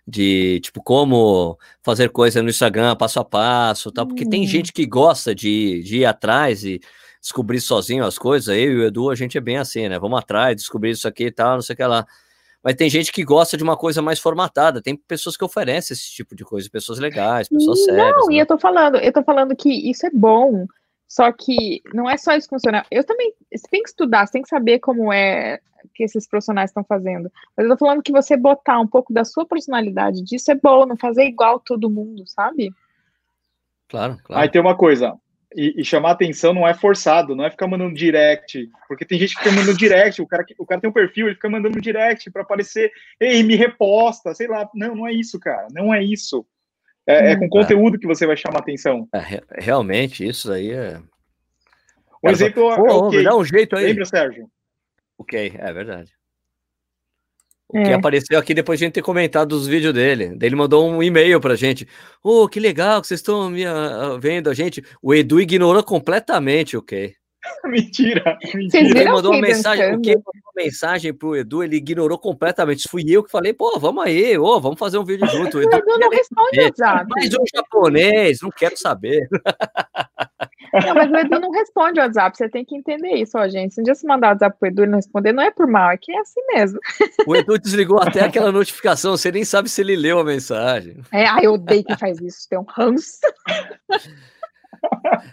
de tipo, como fazer coisa no Instagram passo a passo, tal, porque hum. tem gente que gosta de, de ir atrás e descobrir sozinho as coisas. Eu e o Edu, a gente é bem assim, né? Vamos atrás, descobrir isso aqui e tal, não sei o que lá. Mas tem gente que gosta de uma coisa mais formatada. Tem pessoas que oferecem esse tipo de coisa, pessoas legais, pessoas não, sérias. Não, né? e eu tô falando, eu tô falando que isso é bom. Só que não é só isso funcionar. Eu também, você tem que estudar, você tem que saber como é que esses profissionais estão fazendo. Mas eu tô falando que você botar um pouco da sua personalidade disso é bom, não fazer igual todo mundo, sabe? Claro, claro. Aí tem uma coisa, e, e, chamar atenção não é forçado, não é ficar mandando direct, porque tem gente que fica mandando direct, o cara, o cara tem um perfil, ele fica mandando direct para aparecer, ei, me reposta, sei lá. Não, não é isso, cara, não é isso. É, é com hum, conteúdo que você vai chamar atenção. É, realmente, isso aí é. Um exemplo é o dá um jeito aí. Lembra, Sérgio? Ok, é verdade. O que é. apareceu aqui depois de a gente ter comentado os vídeos dele. Ele mandou um e-mail pra gente. Oh, que legal que vocês estão uh, vendo a gente. O Edu ignorou completamente o okay. mentira, mentira. Ele mandou uma mensagem, o que mandou uma mensagem pro Edu, ele ignorou completamente. Fui eu que falei, pô, vamos aí, ô, vamos fazer um vídeo junto. O Edu, Edu não responde WhatsApp. Mas um japonês, não quero saber. Não, mas o Edu não responde o WhatsApp, você tem que entender isso, ó, gente. Se um dia você mandar o WhatsApp pro Edu e não responder, não é por mal, é que é assim mesmo. O Edu desligou até aquela notificação, você nem sabe se ele leu a mensagem. É, ai, eu odeio quem faz isso, tem um ranço.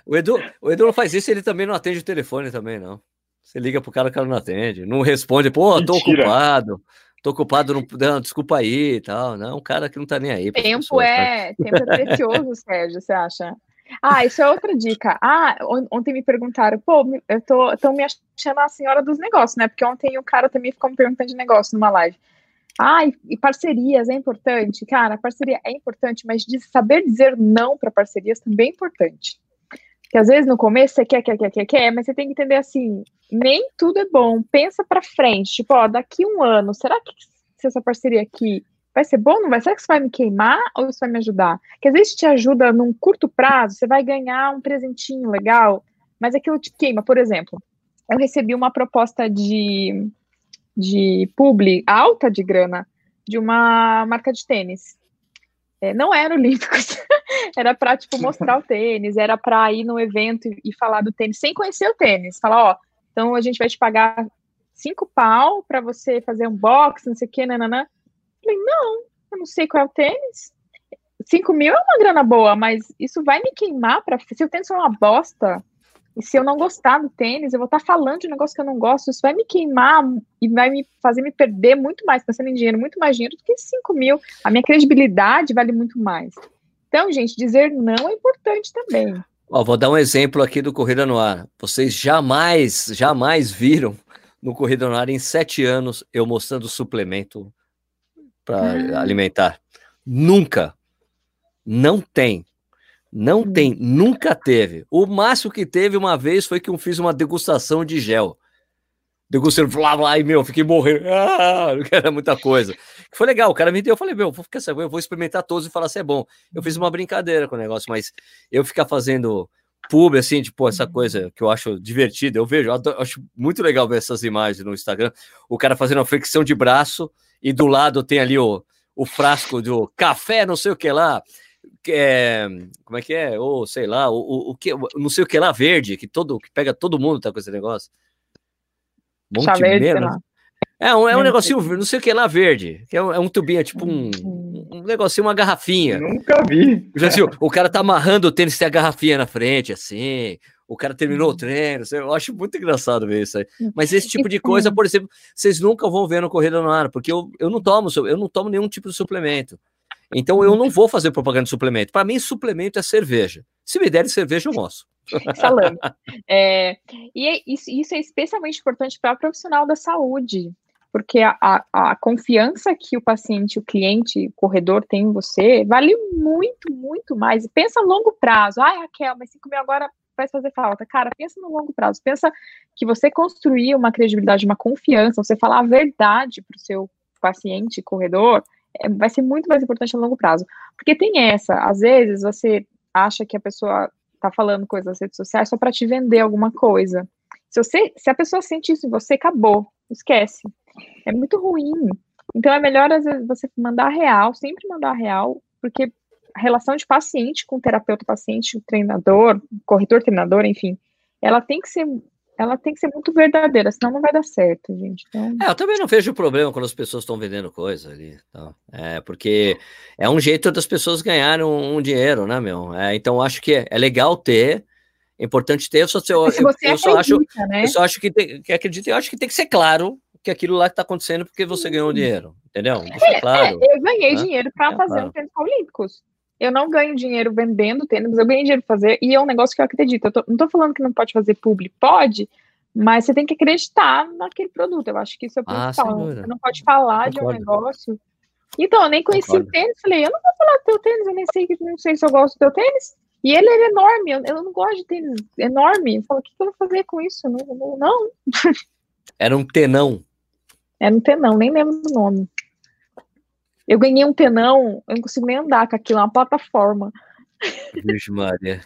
O Edu, o Edu não faz isso, ele também não atende o telefone também, não. Você liga pro cara, o cara não atende, não responde, pô, tô Mentira. ocupado, tô ocupado, não, não, desculpa aí e tal. Não, um cara que não tá nem aí. Tempo pessoas, é, tempo é precioso, Sérgio, você acha? Ah, isso é outra dica. Ah, ontem me perguntaram, pô, eu tô, tão me achando a senhora dos negócios, né? Porque ontem o cara também ficou me perguntando de negócio numa live. Ah, e, parcerias é importante. Cara, parceria é importante, mas saber dizer não para parcerias também é importante. Porque às vezes no começo você quer, quer, quer, quer, quer, mas você tem que entender assim, nem tudo é bom. Pensa para frente, tipo, ó, daqui um ano, será que se essa parceria aqui vai ser bom, não vai? Será que isso vai me queimar ou isso vai me ajudar? Que às vezes te ajuda num curto prazo, você vai ganhar um presentinho legal, mas aquilo te queima. Por exemplo, eu recebi uma proposta de de publi alta de grana de uma marca de tênis. É, não era Olímpicos, era para tipo mostrar o tênis, era para ir no evento e, e, falar do tênis sem conhecer o tênis. Falar, ó, então a gente vai te pagar cinco pau para você fazer um box, não sei o que, nananã. Falei, não, eu não sei qual é o tênis. Cinco mil é uma grana boa, mas isso vai me queimar para se o tênis for uma bosta, e se eu não gostar do tênis, eu vou estar tá falando de um negócio que eu não gosto, isso vai me queimar e vai me fazer me perder muito mais, pensando em dinheiro, muito mais dinheiro do que 5 mil. A minha credibilidade vale muito mais. Então, gente, dizer não é importante também. Ó, vou dar um exemplo aqui do Corrida no Ar. Vocês jamais, jamais viram no Corrida no Ar em sete anos eu mostrando suplemento para ah. alimentar. Nunca. Não tem. Não hum. tem, nunca teve. O máximo que teve uma vez foi que eu fiz uma degustação de gel. Degustando, blá, blá, e meu, fiquei morrendo. Ah, era muita coisa. Foi legal, o cara me deu, eu falei, meu, vou ficar eu vou experimentar todos e falar se é bom. Eu fiz uma brincadeira com o negócio, mas eu ficar fazendo pub, assim, tipo, essa coisa que eu acho divertida. Eu vejo, eu adoro- acho muito legal ver essas imagens no Instagram. O cara fazendo uma flexão de braço e do lado tem ali o, o frasco do café, não sei o que lá. Que é, como é que é? Ou sei lá, o, o, o que, não sei o que lá verde, que todo que pega todo mundo tá com esse negócio. Monte Chá verde. É um, é um Não negocinho, não sei o que lá verde, que é um, é um tubinho, é tipo um, um negocinho, uma garrafinha. Nunca vi. Já viu? O cara tá amarrando o tênis, tem a garrafinha na frente, assim. O cara terminou Uhum. o treino. assim, Eu acho muito engraçado ver isso aí. Mas esse tipo de coisa, por exemplo, vocês nunca vão ver no Corrida no Ar, porque eu, eu não tomo, eu não tomo nenhum tipo de suplemento. Então eu não vou fazer propaganda de suplemento. Para mim, suplemento é cerveja. Se me derem cerveja, eu mostro. Salame. É, e é- isso, isso é especialmente importante para profissional da saúde, porque a, a, a confiança que o paciente, o cliente, o corredor tem em você vale muito, muito mais. Pensa a longo prazo. Ai, Raquel, mas 5 mil agora vai fazer falta. Cara, pensa no longo prazo. Pensa que você construir uma credibilidade, uma confiança, você falar a verdade para o seu paciente, corredor, vai ser muito mais importante a longo prazo. Porque tem essa, às vezes você acha que a pessoa tá falando coisas nas redes sociais só para te vender alguma coisa. Se você, se a pessoa sente isso em você, acabou, esquece. É muito ruim. Então é melhor às vezes você mandar real, sempre mandar real, porque a relação de paciente com terapeuta, paciente, treinador, corretor, treinador, enfim, ela tem que ser ela tem que ser muito verdadeira, senão não vai dar certo, gente. Então, É, eu também não vejo problema quando as pessoas estão vendendo coisa ali. Então, é, porque é um jeito das pessoas ganharem um, um dinheiro, né, meu? É, então, eu acho que é, é legal ter, é importante ter, eu só, eu, se você eu só acho, né? eu só acho que, tem, que acredito, eu acho que tem que ser claro que aquilo lá está acontecendo porque você ganhou dinheiro, entendeu? Deixa claro. É, eu ganhei né? dinheiro para É, fazer claro. um tênis olímpicos. Eu não ganho dinheiro vendendo tênis, eu ganhei dinheiro fazer, e é um negócio que eu acredito. Eu tô- não tô falando que não pode fazer publi, pode, mas você tem que acreditar naquele produto. Eu acho que isso é o Ah, principal. dúvida. Você não pode falar de um Concordo. negócio. Então, eu nem conheci Concordo. o tênis, falei, eu não vou falar do teu tênis, eu nem sei, que- não sei se eu gosto do teu tênis. E ele era enorme, eu, eu não gosto de tênis enorme. Eu falo, o que, que eu vou fazer com isso? Não, não, não. Era um tenão. É no tenão, nem lembro do nome. Eu ganhei um tenão, eu não consigo nem andar com aquilo, é uma plataforma. Virgem Maria.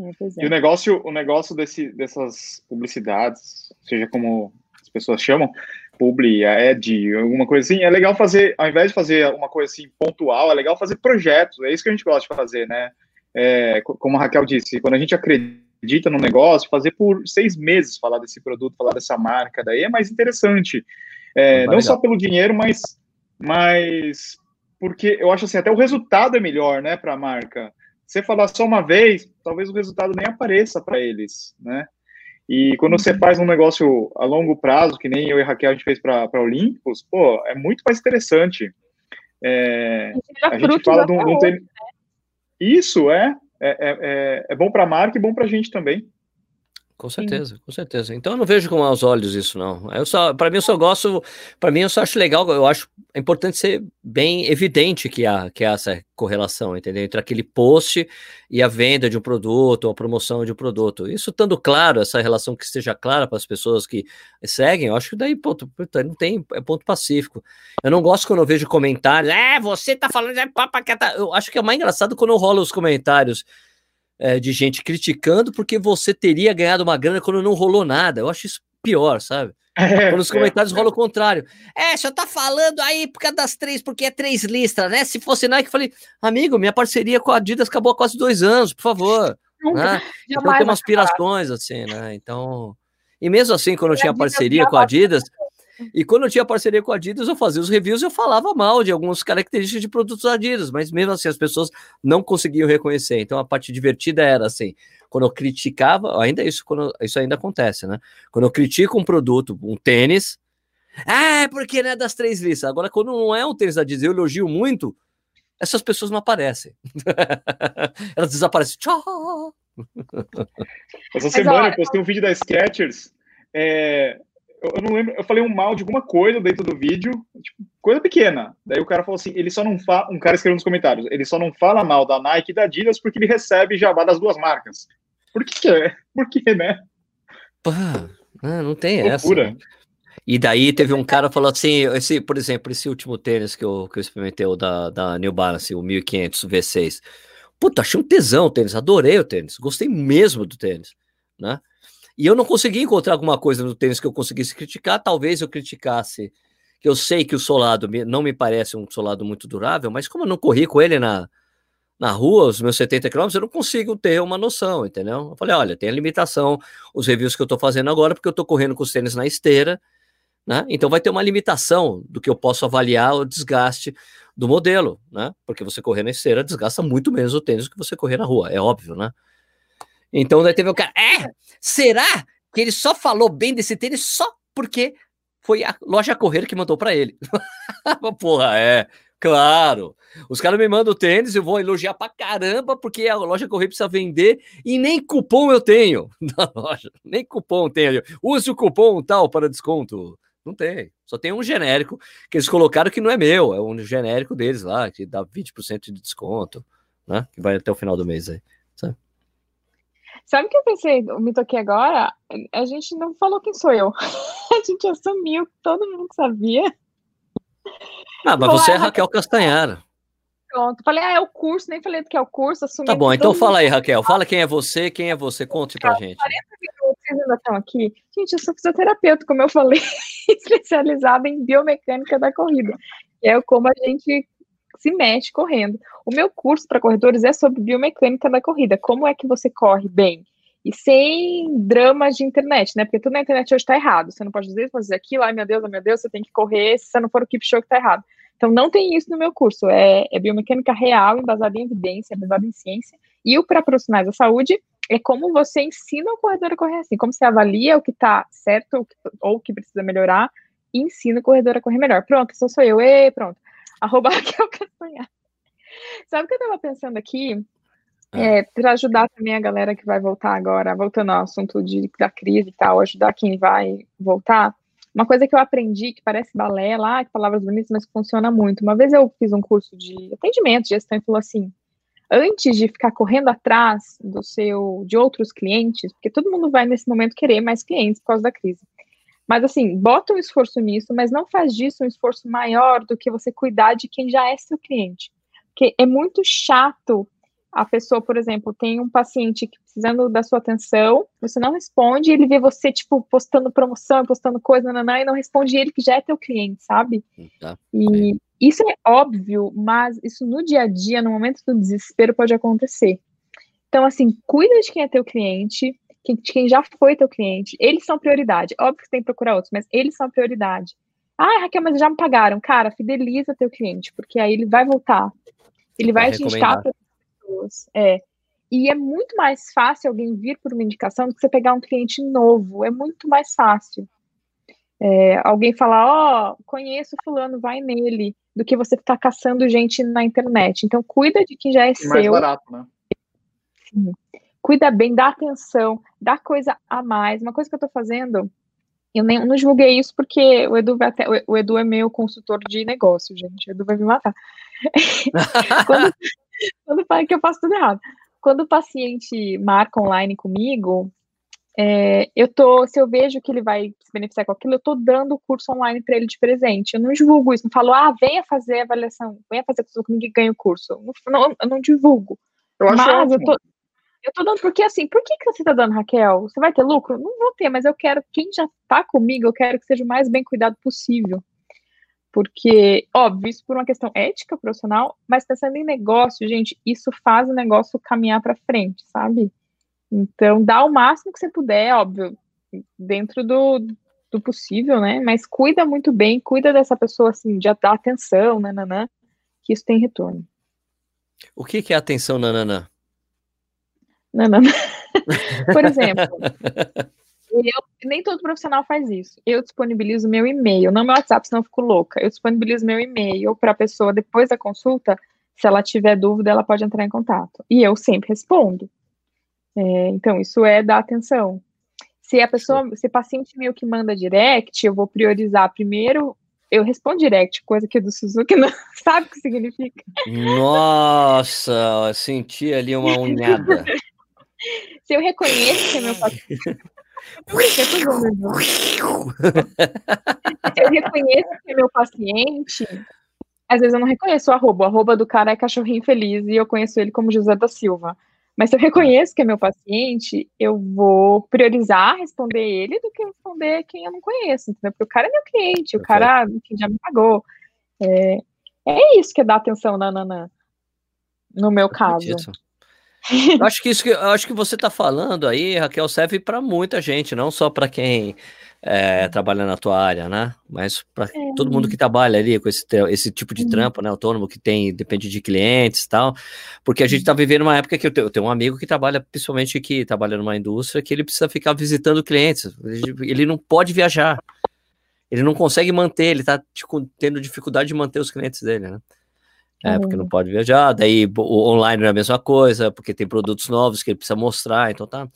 É, pois E é. o negócio, o negócio desse, dessas publicidades, seja como as pessoas chamam, publi, ad, alguma coisa assim, é legal fazer, ao invés de fazer uma coisa assim pontual, é legal fazer projetos, é isso que a gente gosta de fazer, né? É, co- como a Raquel disse, quando a gente acredita no negócio, fazer por seis meses falar desse produto, falar dessa marca, daí é mais interessante. É, não só pelo dinheiro, mas, mas porque eu acho assim, até o resultado é melhor, né, para a marca. Você falar só uma vez, talvez o resultado nem apareça para eles, né? E quando você faz um negócio a longo prazo, que nem eu e a Raquel a gente fez para Olímpicos, pô, é muito mais interessante. É, a gente fala de um, de um Isso é, é, é, é- é bom para a marca e bom para a gente também. Com certeza, com certeza. Então eu não vejo com maus olhos isso, não. Eu só, para mim, eu só gosto, para mim, eu só acho legal, eu acho importante ser bem evidente que há, que há essa correlação, entendeu? Entre aquele post e a venda de um produto, ou a promoção de um produto. Isso estando claro, essa relação que esteja clara para as pessoas que seguem, eu acho que daí, ponto, não tem, é ponto pacífico. Eu não gosto quando eu vejo comentários, é, você tá falando, é papacata. Eu acho que é mais engraçado quando rola os comentários é, de gente criticando porque você teria ganhado uma grana quando não rolou nada. Eu acho isso pior, sabe? Quando os comentários rolam o contrário. É, só tá falando aí por causa das três, porque é três listras, né? Se fosse Nike, eu falei, amigo, minha parceria com a Adidas acabou há quase dois anos, por favor. Né? Então tem umas aspirações, assim, né? Então. E mesmo assim, quando eu tinha parceria com a Adidas, e quando eu tinha parceria com a Adidas, eu fazia os reviews e eu falava mal de algumas características de produtos Adidas, mas mesmo assim as pessoas não conseguiam reconhecer. Então a parte divertida era assim, quando eu criticava, ainda isso, quando, isso ainda acontece, né? Quando eu critico um produto, um tênis, ah, é porque não é das três listas. Agora, quando não é um tênis da Adidas, eu elogio muito, essas pessoas não aparecem. Elas desaparecem. Tchau! Essa Mas, semana ó, eu postei um vídeo da Skechers. é, eu, eu não lembro, eu falei um mal de alguma coisa dentro do vídeo, tipo, coisa pequena. Daí o cara falou assim: ele só não fala. Um cara escreveu nos comentários: ele só não fala mal da Nike e da Adidas porque ele recebe jabá das duas marcas. Por que, é? Por que, né? Pá, ah, não tem essa. Loucura. né? E daí teve um cara que falou assim, esse, por exemplo, esse último tênis que eu, que eu experimentei, o da, da New Balance, o 1500 V6. puta, achei um tesão o tênis, adorei o tênis, gostei mesmo do tênis, né? E eu não consegui encontrar alguma coisa no tênis que eu conseguisse criticar, talvez eu criticasse, eu sei que o solado não me parece um solado muito durável, mas como eu não corri com ele na, na rua, os meus 70 quilômetros, eu não consigo ter uma noção, entendeu? Eu falei, olha, tem a limitação, os reviews que eu tô fazendo agora, porque eu tô correndo com os tênis na esteira, né? Então vai ter uma limitação do que eu posso avaliar o desgaste do modelo, né? Porque você correr na esteira desgasta muito menos o tênis do que você correr na rua, é óbvio, né? Então daí teve o cara, é, será que ele só falou bem desse tênis só porque foi a loja correr que mandou para ele? Porra, é, Claro. Os caras me mandam tênis, eu vou elogiar pra caramba, porque a loja Correio precisa vender e nem cupom eu tenho na loja. Nem cupom tenho. Use o cupom tal para desconto. Não tem. Só tem um genérico que eles colocaram que não é meu, é um genérico deles lá, que dá 20% de desconto, né? Que vai até o final do mês aí. Sabe? O que eu pensei, o mito aqui agora? A gente não falou quem sou eu. A gente assumiu, todo mundo sabia. Ah, mas você é Raquel Castanhara. Pronto, falei, ah, é o curso, nem falei do que é o curso, assumi. Tá bom, então fala aí, Raquel, fala quem é você, quem é você, conte pra gente. 40 minutos, vocês ainda estão aqui. Gente, eu sou fisioterapeuta, como eu falei, especializada em biomecânica da corrida. É como a gente se mexe correndo. O meu curso para corredores é sobre biomecânica da corrida. Como é que você corre bem? E sem dramas de internet, né? Porque tudo na internet hoje está errado. Você não pode dizer, fazer aquilo, ai meu Deus, ai meu Deus, você tem que correr, se você não for o keep show que está errado. Então não tem isso no meu curso. É, é biomecânica real, embasada em evidência, embasada em ciência. E o para profissionais da saúde é como você ensina o corredor a correr assim, como você avalia o que está certo ou o que precisa melhorar e ensina o corredor a correr melhor. Pronto, só sou eu. E pronto. Arroba Raquel Castanhar. Sabe o que eu estava pensando aqui? É, para ajudar também a galera que vai voltar agora, voltando ao assunto de, da crise e tal, ajudar quem vai voltar. Uma coisa que eu aprendi, que parece balela, ah, que palavras bonitas, mas funciona muito. Uma vez eu fiz um curso de atendimento, gestão, e falou assim: antes de ficar correndo atrás do seu, de outros clientes, porque todo mundo vai nesse momento querer mais clientes por causa da crise. Mas assim, bota um esforço nisso, mas não faz disso um esforço maior do que você cuidar de quem já é seu cliente. Porque é muito chato a pessoa, por exemplo, tem um paciente que precisando da sua atenção, você não responde, ele vê você, tipo, postando promoção, postando coisa, nanã, e não responde ele que já é teu cliente, sabe? Tá. E isso é óbvio, mas isso no dia a dia, no momento do desespero, pode acontecer. Então, assim, cuida de quem é teu cliente, de quem já foi teu cliente, eles são prioridade. Óbvio que você tem que procurar outros, mas eles são prioridade. Ah, Raquel, mas já me pagaram. Cara, fideliza teu cliente, porque aí ele vai voltar. Ele vai, vai te indicar pessoas. É. E é muito mais fácil alguém vir por uma indicação do que você pegar um cliente novo. É muito mais fácil. É, alguém falar, ó, oh, conheço fulano, vai nele, do que você ficar caçando gente na internet. Então, cuida de quem já é e seu. Mais barato, né? Sim. Cuida bem, dá atenção, dá coisa a mais. Uma coisa que eu tô fazendo, eu nem, não divulguei isso porque o Edu, até, o Edu é meu consultor de negócio, gente. O Edu vai me matar. quando, quando fala que eu faço tudo errado. Quando o paciente marca online comigo, é, eu tô, se eu vejo que ele vai se beneficiar com aquilo, eu tô dando o curso online para ele de presente. Eu não divulgo isso, não falo, ah, venha fazer a avaliação, venha fazer tudo comigo e ganhe o curso. Não, não, eu não divulgo. Eu mas eu tô, eu tô dando, porque assim, por que, que você tá dando, Raquel? Você vai ter lucro? Não vou ter, mas eu quero, quem já tá comigo, eu quero que seja o mais bem cuidado possível. Porque, óbvio, isso por uma questão ética profissional, mas pensando em negócio, gente, isso faz o negócio caminhar para frente, sabe? Então, dá o máximo que você puder, óbvio, dentro do, do possível, né? Mas cuida muito bem, cuida dessa pessoa, assim, de dar atenção, nananã, que isso tem retorno. O que, que é atenção, nananã? Nananã. Por exemplo, Eu, nem todo profissional faz isso. Eu disponibilizo meu e-mail, não meu WhatsApp, senão eu fico louca. Eu disponibilizo meu e-mail para a pessoa depois da consulta. Se ela tiver dúvida, ela pode entrar em contato. E eu sempre respondo. É, então, isso é dar atenção. Se a pessoa, se paciente meu que manda direct, eu vou priorizar primeiro. Eu respondo direct, coisa que o do Suzuki não sabe o que significa. Nossa, senti ali uma unhada. se eu reconheço que é meu paciente, eu reconheço que é meu paciente, Às vezes eu não reconheço o arroba. O arroba do cara é cachorrinho feliz e eu conheço ele como José da Silva. Mas se eu reconheço que é meu paciente, eu vou priorizar responder ele do que responder quem eu não conheço, entendeu? Porque o cara é meu cliente, o cara enfim, já me pagou. É, é isso que é dar atenção na, na, na no meu caso. Eu acho que isso que eu acho que você está falando aí, Raquel, serve para muita gente, não só para quem é, trabalha na tua área, né? Mas para é. todo mundo que trabalha ali com esse, esse tipo de uhum. trampo, né? Autônomo que tem, depende de clientes e tal. Porque a gente está vivendo uma época que eu tenho, eu tenho, um amigo que trabalha, principalmente que trabalha numa indústria, que ele precisa ficar visitando clientes. Ele não pode viajar. Ele não consegue manter, ele está tipo, tendo dificuldade de manter os clientes dele, né? É, porque não pode viajar, daí o online é a mesma coisa, porque tem produtos novos que ele precisa mostrar, então tá,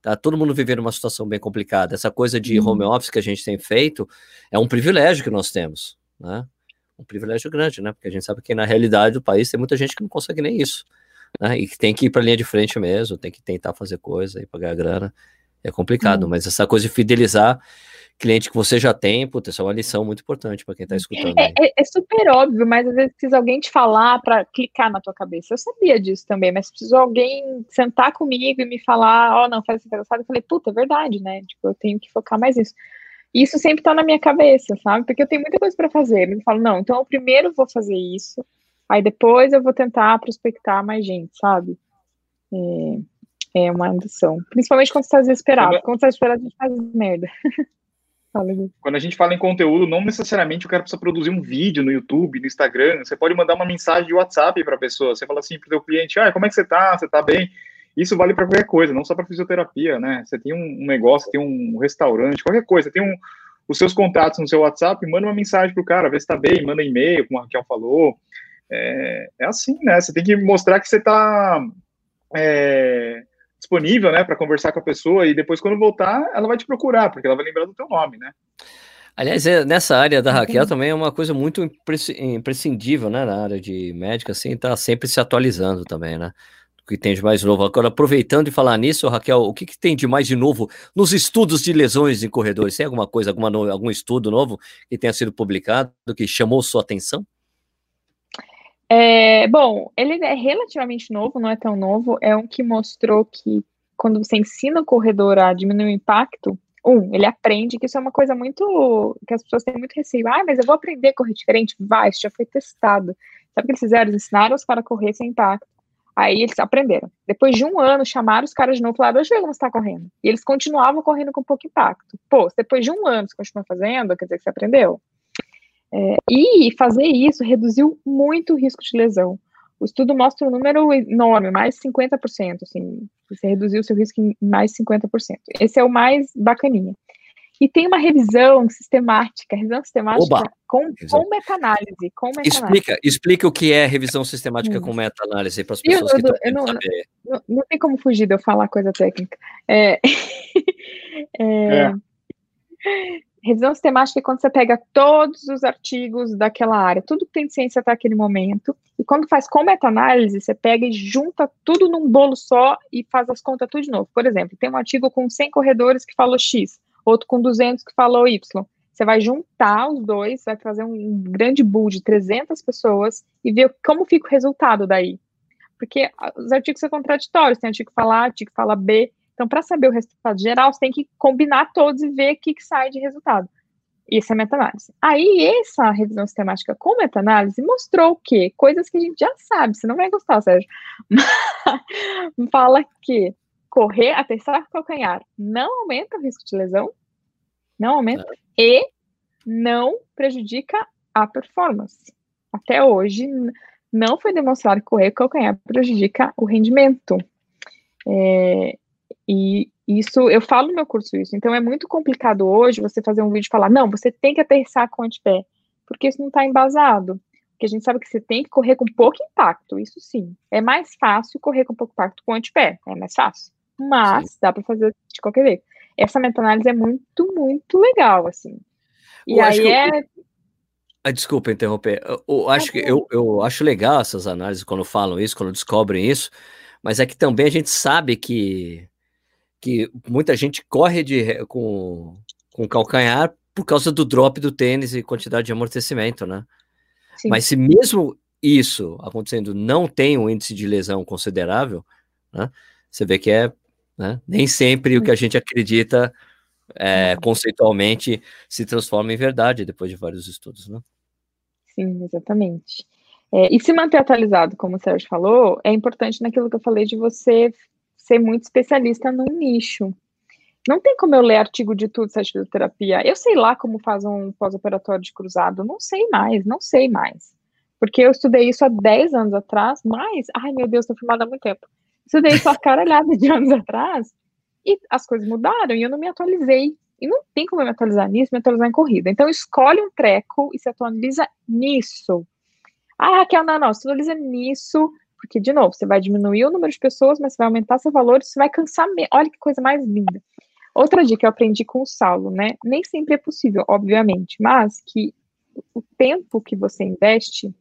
tá todo mundo vivendo uma situação bem complicada. Essa coisa de home uhum. office que a gente tem feito é um privilégio que nós temos, né? Um privilégio grande, né? Porque a gente sabe que na realidade do país tem muita gente que não consegue nem isso, né? E que tem que ir para a linha de frente mesmo, tem que tentar fazer coisa e pagar grana. É complicado, uhum. mas essa coisa de fidelizar cliente que você já tem, puta, isso é uma lição muito importante para quem está escutando. É, é, é, super óbvio, mas às vezes precisa alguém te falar para clicar na tua cabeça. Eu sabia disso também, mas precisou alguém sentar comigo e me falar, ó, oh, não, faz interessado. Eu falei, puta, é verdade, né? Tipo, eu tenho que focar mais nisso. E isso sempre está na minha cabeça, sabe? Porque eu tenho muita coisa para fazer. Eu falo, não, então eu primeiro vou fazer isso, aí depois eu vou tentar prospectar mais gente, sabe? É, é uma ambição. Principalmente quando você está desesperado. Quando você está desesperado, a gente faz merda. Quando a gente fala em conteúdo, não necessariamente o cara precisa produzir um vídeo no YouTube, no Instagram. Você pode mandar uma mensagem de WhatsApp para a pessoa. Você fala assim para o seu cliente: ah, como é que você está? Você está bem? Isso vale para qualquer coisa, não só para fisioterapia, né? Você tem um negócio, tem um restaurante, qualquer coisa. Você tem um, os seus contatos no seu WhatsApp, manda uma mensagem para o cara, vê se está bem, manda e-mail, como a Raquel falou. É, é, assim, né? Você tem que mostrar que você está é, disponível, né, para conversar com a pessoa e depois quando voltar, ela vai te procurar, porque ela vai lembrar do teu nome, né? Aliás, é, nessa área da Raquel também é uma coisa muito imprescindível, né, na área de médica, assim, tá sempre se atualizando também, né? O que tem de mais novo. Agora, aproveitando de falar nisso, Raquel, o que, que tem de mais de novo nos estudos de lesões em corredores? Tem alguma coisa, alguma, algum estudo novo que tenha sido publicado que chamou sua atenção? É, bom, ele é relativamente novo, não é tão novo. É um que mostrou que quando você ensina o corredor a diminuir o impacto, um, ele aprende que isso é uma coisa muito. que as pessoas têm muito receio. Ah, mas eu vou aprender a correr diferente? Vai, isso já foi testado. Sabe o que eles fizeram? Eles ensinaram os caras a correr sem impacto. Aí eles aprenderam. Depois de um ano, chamaram os caras de novo e falaram: ver como você está correndo. E eles continuavam correndo com pouco impacto. Pô, depois de um ano você continua fazendo, quer dizer que você aprendeu? É, e fazer isso reduziu muito o risco de lesão. O estudo mostra um número enorme, mais 50%, assim, você reduziu o seu risco em mais 50%. Esse é o mais bacaninha. E tem uma revisão sistemática, revisão sistemática com, com meta-análise. Meta explica, explica o que é revisão sistemática com meta-análise para as pessoas eu, eu, que eu, não, saber. Não, não, tem como fugir de eu falar coisa técnica. É, é, é. Revisão sistemática é quando você pega todos os artigos daquela área, tudo que tem ciência até aquele momento, e quando faz com meta-análise, você pega e junta tudo num bolo só e faz as contas tudo de novo. Por exemplo, tem um artigo com 100 corredores que falou X, outro com 200 que falou Y. Você vai juntar os dois, vai fazer um grande pool de 300 pessoas e ver como fica o resultado daí. Porque os artigos são contraditórios, tem artigo que fala A, artigo que fala B, então, para saber o resultado geral, você tem que combinar todos e ver o que, que sai de resultado. Isso é meta-análise. Aí, essa revisão sistemática com meta-análise mostrou que coisas que a gente já sabe, você não vai gostar, Sérgio, fala que correr, aterçar o calcanhar não aumenta o risco de lesão, não aumenta, e não prejudica a performance. Até hoje, não foi demonstrado que correr calcanhar prejudica o rendimento. É, e isso, eu falo no meu curso isso, então é muito complicado hoje você fazer um vídeo e falar, não, você tem que aterrissar com o antepé, porque isso não está embasado. Porque a gente sabe que você tem que correr com pouco impacto, isso sim. É mais fácil correr com pouco impacto com o antepé, é mais fácil. Mas sim. dá para fazer de qualquer jeito. Essa meta-análise é muito, muito legal, assim. E eu aí é. Ah, desculpa interromper. Eu, eu acho que eu, eu acho legal essas análises quando falam isso, quando descobrem isso, mas é que também a gente sabe que que muita gente corre de, com, com calcanhar por causa do drop do tênis e quantidade de amortecimento, né? Sim. Mas se mesmo isso acontecendo não tem um índice de lesão considerável, né, você vê que é né, nem sempre o que a gente acredita é, conceitualmente se transforma em verdade depois de vários estudos, né? Sim, exatamente. É, e se manter atualizado, como o Sérgio falou, é importante naquilo que eu falei de você ser muito especialista num nicho. Não tem como eu ler artigo de tudo essa fisioterapia. Eu sei lá como faz um pós-operatório de cruzado, não sei mais, não sei mais. Porque eu estudei isso há 10 anos atrás, mas, ai meu Deus, estou filmada há muito tempo. Estudei isso há caralhada de anos atrás, e as coisas mudaram e eu não me atualizei. E não tem como eu me atualizar nisso, me atualizar em corrida. Então, escolhe um treco e se atualiza nisso. Ah, Raquel, não, não, se atualiza nisso, porque, de novo, você vai diminuir o número de pessoas, mas você vai aumentar seu valor, você vai cansar. Me... Olha que coisa mais linda. Outra dica que eu aprendi com o Saulo, né? Nem sempre é possível, obviamente, mas que o tempo que você investe,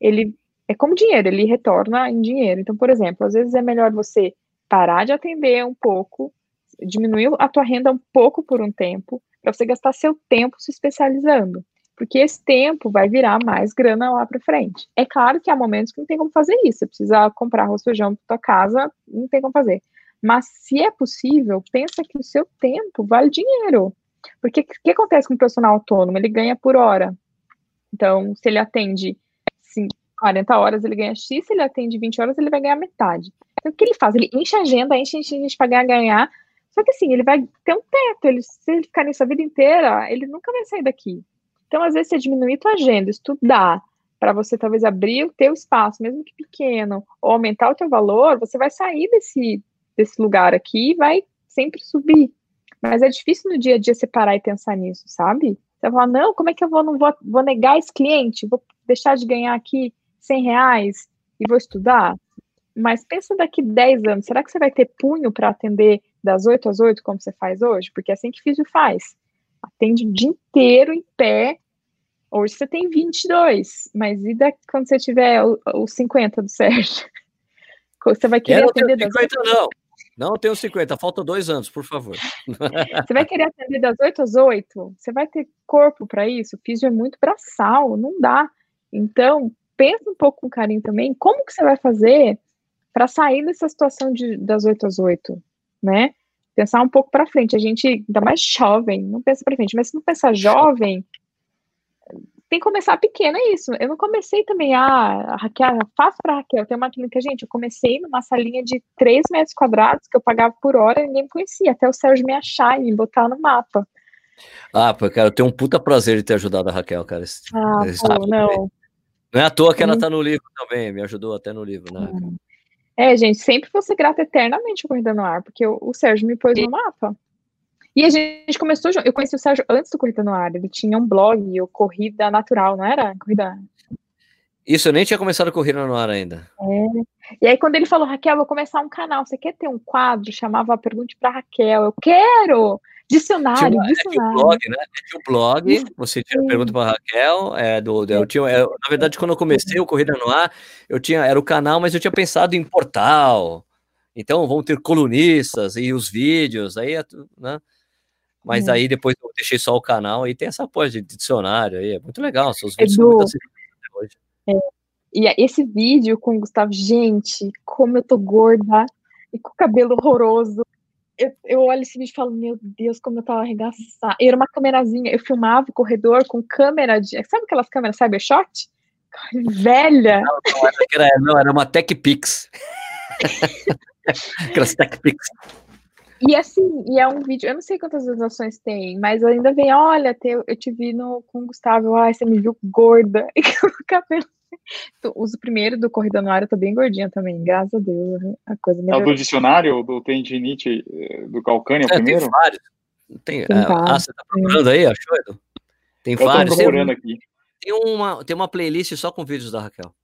ele é como dinheiro, ele retorna em dinheiro. Então, por exemplo, às vezes é melhor você parar de atender um pouco, diminuir a tua renda um pouco por um tempo, para você gastar seu tempo se especializando. Porque esse tempo vai virar mais grana lá para frente. É claro que há momentos que não tem como fazer isso. Você precisa comprar arroz feijão para tua casa, não tem como fazer. Mas se é possível, pensa que o seu tempo vale dinheiro. Porque o que acontece com o profissional autônomo? Ele ganha por hora. Então, se ele atende 40 horas, ele ganha X, se ele atende 20 horas, ele vai ganhar metade. Então, o que ele faz? Ele enche a agenda, enche, enche, enche para ganhar, ganhar. Só que assim, ele vai ter um teto. Ele, se ele ficar nisso a vida inteira, ele nunca vai sair daqui. Então, às vezes, você diminuir tua agenda, estudar, para você talvez abrir o teu espaço, mesmo que pequeno, ou aumentar o teu valor, você vai sair desse, desse lugar aqui e vai sempre subir. Mas é difícil no dia a dia separar e pensar nisso, sabe? Você vai falar, não, como é que eu vou, não vou, vou negar esse cliente? Vou deixar de ganhar aqui 100 reais e vou estudar? Mas pensa daqui 10 anos, será que você vai ter punho para atender das 8 às 8, como você faz hoje? Porque é assim que físio faz. Atende o dia inteiro em pé. Hoje você tem 22, mas e daqui, quando você tiver os 50 do Sérgio? Você vai querer atender das 50, 8? Não, não tenho 50, faltam dois anos, por favor. Você vai querer atender das 8 às 8? Você vai ter corpo para isso? O físio é muito braçal, não dá. Então, pensa um pouco com carinho também, como que você vai fazer para sair dessa situação de, das 8 às 8, né? Pensar um pouco para frente. A gente, ainda mais jovem, não pensa para frente, mas se não pensar jovem, tem que começar pequeno, é isso. Eu não comecei também, ah, Raquel, faço para Raquel, tem uma clínica, gente, eu comecei numa salinha de 3 metros quadrados que eu pagava por hora e ninguém me conhecia, até o Sérgio me achar e me botar no mapa. Ah, pô, cara, eu tenho um puta prazer de ter ajudado a Raquel, cara. Ah, pô, não. Não é à toa que ela tá no livro também, me ajudou até no livro, né? É, gente, sempre vou ser grata eternamente a Corrida no Ar, porque o, o Sérgio me pôs no mapa. E a gente começou, eu conheci o Sérgio antes do Corrida no Ar, ele tinha um blog, o Corrida Natural, não era? Corrida... Isso, eu nem tinha começado a Corrida no Ar ainda. É. E aí quando ele falou, Raquel, vou começar um canal, você quer ter um quadro? Chamava Pergunte para Raquel, eu quero! Dicionário, tinha, dicionário. É o blog, né? É o blog, você tinha pergunta para Raquel, é, do, eu tinha, eu, na verdade, quando eu comecei o Corrida no Ar, eu tinha, era o canal, mas eu tinha pensado em portal, então vão ter colunistas e os vídeos, aí, né? Mas aí depois eu deixei só o canal e tem essa coisa de dicionário aí, é muito legal, seus vídeos Edu, são muito hoje. É, e esse vídeo com o Gustavo, gente, como eu tô gorda e com o cabelo horroroso, eu, eu olho esse vídeo e falo, meu Deus, como eu tava arregaçada. Era uma câmerazinha, eu filmava o corredor com câmera de. Sabe aquelas câmeras Cybershot? Velha! Não, não, era, não, era uma Tech Pix. Aquelas Tech Pix. E assim, e é um vídeo, eu não sei quantas visualizações tem, mas ainda vem, olha, eu te vi no, com o Gustavo, ai, você me viu gorda, e com o cabelo uso primeiro do Corrida no Ar, eu tô bem gordinha também, graças a Deus. A coisa melhorou. É o do dicionário, do tendinite eh, do calcânio, é, primeiro? Tem vários. Tem, tem é, ah, você tá procurando aí, achou, Edu? Tem eu vários. Tô procurando tem, aqui. Tem uma, tem uma playlist só com vídeos da Raquel.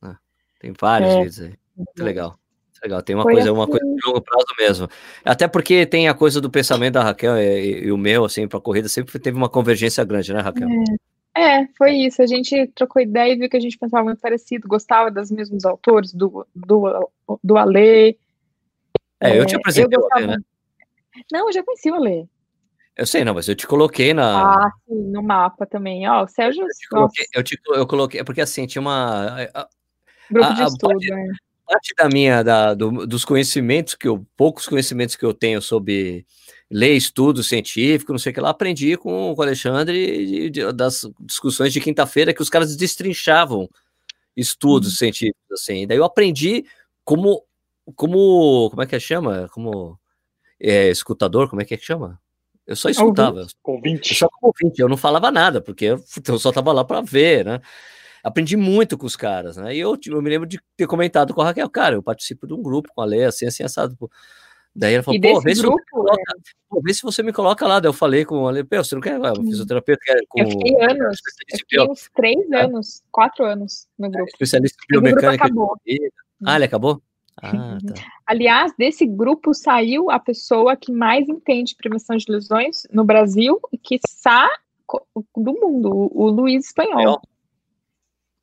Ah, tem vários é. vídeos aí. Muito legal. Legal, tem uma Foi coisa, assim. uma coisa de longo prazo mesmo. Até porque tem a coisa do pensamento da Raquel e, e o meu, assim, para corrida, sempre teve uma convergência grande, né, Raquel? É. É, foi isso. A gente trocou ideia e viu que a gente pensava muito parecido, gostava dos mesmos autores, do, do, do Alê. É, eu te é, apresentei eu gostava... o Alê, né? Não, eu já conheci o Alê. Eu sei, não, mas eu te coloquei na. Ah, sim, no mapa também. Ó, o Sérgio. Eu, te coloquei, eu, te, eu coloquei, porque assim, tinha uma. a- Grupo a- de a estudo. parte- é. Parte da minha, da, do- dos conhecimentos que eu, poucos conhecimentos que eu tenho sobre ler estudo científico, não sei o que lá, aprendi com, com o Alexandre de- de- das discussões de quinta-feira que os caras destrinchavam estudos científicos, assim. Daí eu aprendi como, como, como é que chama? Como é, escutador, como é que é chama? Eu só escutava. Ouvinte. Só como ouvinte, eu não falava nada, porque eu, eu só tava lá para ver, né? Aprendi muito com os caras, né? E eu, eu me lembro de ter comentado com a Raquel, cara, eu participo de um grupo com a Lê, assim, assim, assado. pô. Daí ela falou, pô, vê se, você grupo, me coloca, pô, vê se você me coloca lá. Daí eu falei com a pô, você não quer ah, fisioterapeuta, quer com Eu fiquei anos, Eu fiquei uns três anos, quatro anos no grupo. especialista em biomecânica. acabou. corrida. Ah, ele acabou? Ah, tá. Aliás, desse grupo saiu a pessoa que mais entende prevenção de lesões no Brasil e que está do mundo, o Luiz Espanhol.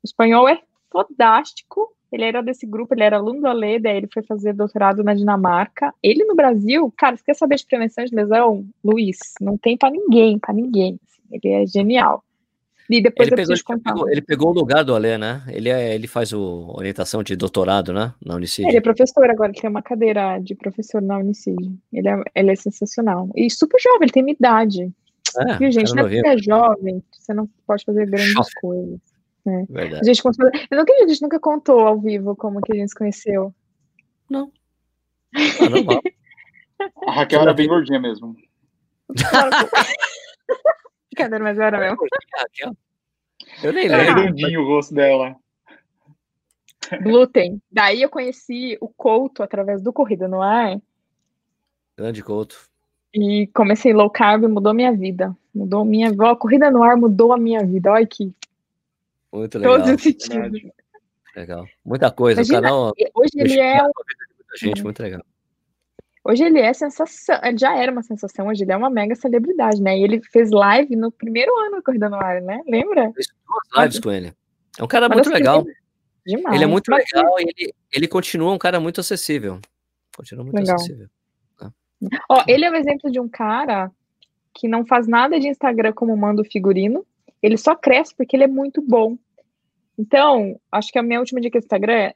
Espanhol. O espanhol é fodástico. Ele era desse grupo, ele era aluno do Alê, daí ele foi fazer doutorado na Dinamarca. Ele no Brasil, cara, você quer saber de prevenção de lesão? Luiz, não tem pra ninguém, pra ninguém. Ele é genial. E depois Ele pegou, pegou, ele pegou o lugar do Alê, né? Ele, é, ele faz o orientação de doutorado, né? Na Unicid. Ele é professor agora, ele tem uma cadeira de professor na Unicid. Ele é, ele é sensacional. E super jovem, ele tem minha idade. É, Viu, gente? Não é porque é jovem, você não pode fazer grandes coisas. A verdade. gente contou- eu não acredito, a gente nunca contou ao vivo como que a gente se conheceu. Ah, normal. A Raquel era bem gordinha mesmo. Brincadeira, mas era mesmo. Eu nem Era lembro. redondinho o rosto dela. Glúten. Daí eu conheci o Couto através do Corrida no Ar Grande Couto. e comecei low carb e mudou minha vida. Mudou minha vida. A Corrida no Ar mudou a minha vida. Olha que Muito legal. todos os sentidos. Verdade. Legal. Muita coisa. Imagina, o canal. Hoje ele é gente, muito legal. Hoje ele é sensação, ele já era uma sensação, hoje ele é uma mega celebridade, né? E ele fez live no primeiro ano do Corrida no Ar, né? Lembra? Fiz duas lives com ele. É um cara Uma muito das legal. primeiras. Demais. Ele é muito Mas, legal e ele, ele continua um cara muito acessível. Continua muito Legal. acessível. Ó, ele é o exemplo de um cara que não faz nada de Instagram como manda o figurino, ele só cresce porque ele é muito bom. Então, acho que a minha última dica do Instagram é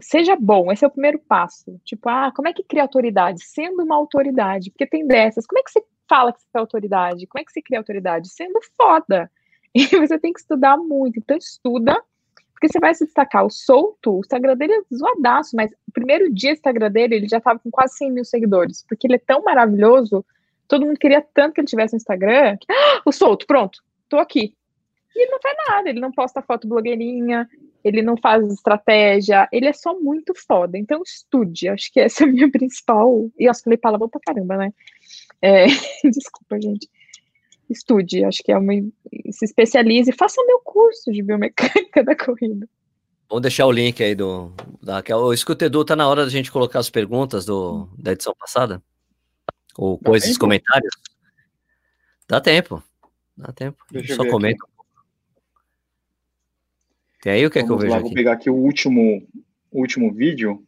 seja bom, esse é o primeiro passo. Tipo, ah, como é que cria autoridade? Sendo uma autoridade, porque tem dessas. Como é que você fala que você é autoridade? Como é que você cria autoridade? Sendo foda. E você tem que estudar muito. Então, estuda, porque você vai se destacar. O Solto, o Instagram dele é zoadaço, mas o primeiro dia do Instagram dele, ele já tava com quase 100 mil seguidores, porque ele é tão maravilhoso, todo mundo queria tanto que ele tivesse no Instagram, que, ah, o Solto, pronto, tô aqui. E ele não faz nada, ele não posta foto blogueirinha, ele não faz estratégia, ele é só muito foda. Então, estude, acho que essa é a minha principal. E eu falei palavrão pra caramba, né? É, Desculpa, gente. Estude, acho que é uma. Se especialize, faça meu curso de biomecânica da corrida. Vamos deixar o link aí do. Da Raquel. Ô, Escuta, Edu, tá na hora da gente colocar as perguntas do, da edição passada? Ou coisas, comentários? Dá tempo. Dá tempo. Deixa eu Só comenta. Tem aí o que é que eu vejo lá, vou aqui? pegar aqui o último, o último vídeo.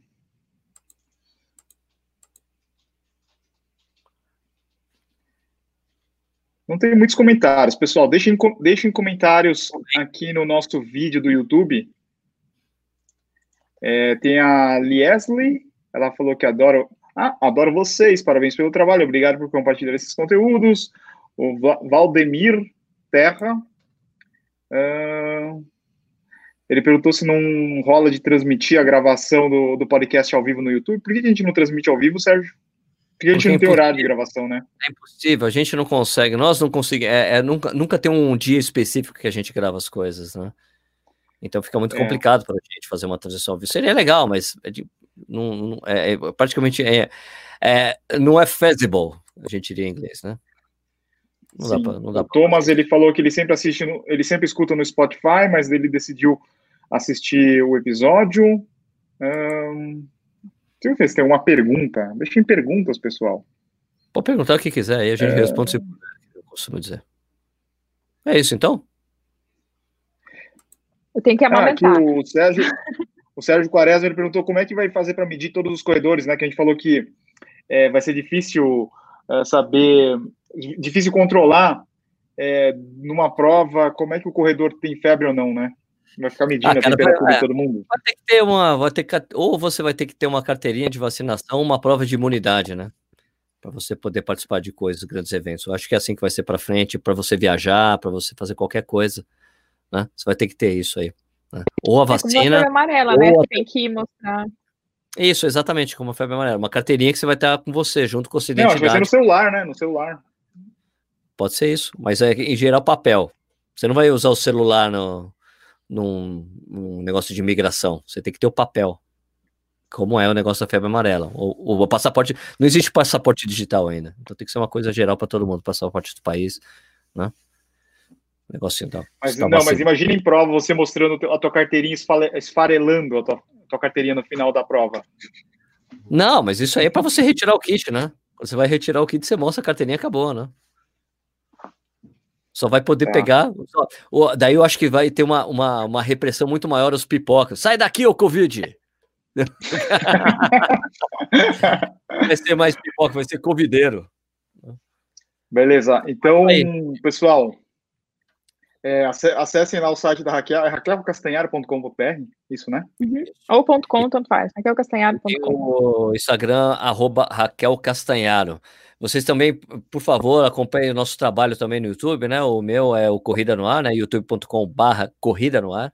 Não tem muitos comentários, pessoal. Deixem, deixem comentários aqui no nosso vídeo do YouTube. É, tem a Liesley, ela falou que adora. Ah, adoro vocês, parabéns pelo trabalho, obrigado por compartilhar esses conteúdos. O Va- Valdemir Terra. ah, ele perguntou se não rola de transmitir a gravação do, do podcast ao vivo no YouTube. Por que a gente não transmite ao vivo, Sérgio? Porque a gente Porque é não tem horário de gravação, né? É impossível, a gente não consegue, nós não conseguimos, é, é nunca, nunca tem um dia específico que a gente grava as coisas, né? Então fica muito É. complicado para a gente fazer uma transição ao vivo. Seria legal, mas é, de- não, não- é- é praticamente é, é- não é feasible, a gente diria em inglês, né? Não dá Sim. pra, não dá o Thomas, ele falou que ele sempre assiste, no- ele sempre escuta no Spotify, mas ele decidiu assistir o episódio. Ahn, deixa eu ver se tem alguma pergunta. Deixem perguntas, pessoal. Pode perguntar o que quiser, aí a gente É. responde se eu costumo dizer. É isso então? Eu tenho que Ah, aqui amamentar. o Sérgio, o Sérgio Quaresma ele perguntou como é que vai fazer para medir todos os corredores, né? Que a gente falou que é, vai ser difícil é, saber difícil controlar é, numa prova como é que o corredor tem febre ou não, né? Vai ficar medindo Ah, a cara, temperatura vai- de todo mundo. Vai ter que ter uma, vai ter que, ou você vai ter que ter uma carteirinha de vacinação, uma prova de imunidade, né? Para você poder participar de coisas, grandes eventos. Eu acho que é assim que vai ser para frente, para você viajar, para você fazer qualquer coisa, né? Você vai ter que ter isso aí. né? Ou a É como a vacina, febre amarela, né? ou Você tem que mostrar. isso, exatamente, como a febre amarela, uma carteirinha que você vai estar com você, junto com a sua Não, vai ser no celular, né? No celular. Pode ser isso, mas é em geral papel. Você não vai usar o celular no, num, num negócio de imigração. Você tem que ter o papel. Como é o negócio da febre amarela. O, o passaporte. Não existe passaporte digital ainda. Então tem que ser uma coisa geral para todo mundo, passaporte do país, né? Negocinho da. Mas, da não, mas imagina em prova você mostrando a tua carteirinha esfarelando a tua, a tua carteirinha no final da prova. Não, mas isso aí é para você retirar o kit, né? Você vai retirar o kit, você mostra a carteirinha acabou, né? Só vai poder É. pegar. só- o- daí eu acho que vai ter uma, uma, uma repressão muito maior aos pipocas. Sai daqui, ô Covid! vai ser mais pipoca, vai ser covideiro. Beleza. Então, Aí. pessoal, é, ace- acessem lá o site da Raquel, é raquelcastanharo.com.br, isso, né? Ou ponto .com, tanto faz. Tem raquelcastanhado.com. o Instagram, arroba Raquel Castanharo. Vocês também, por favor, acompanhem o nosso trabalho também no YouTube, né? O meu é o Corrida no Ar, né? youtube.com barra Corrida no Ar.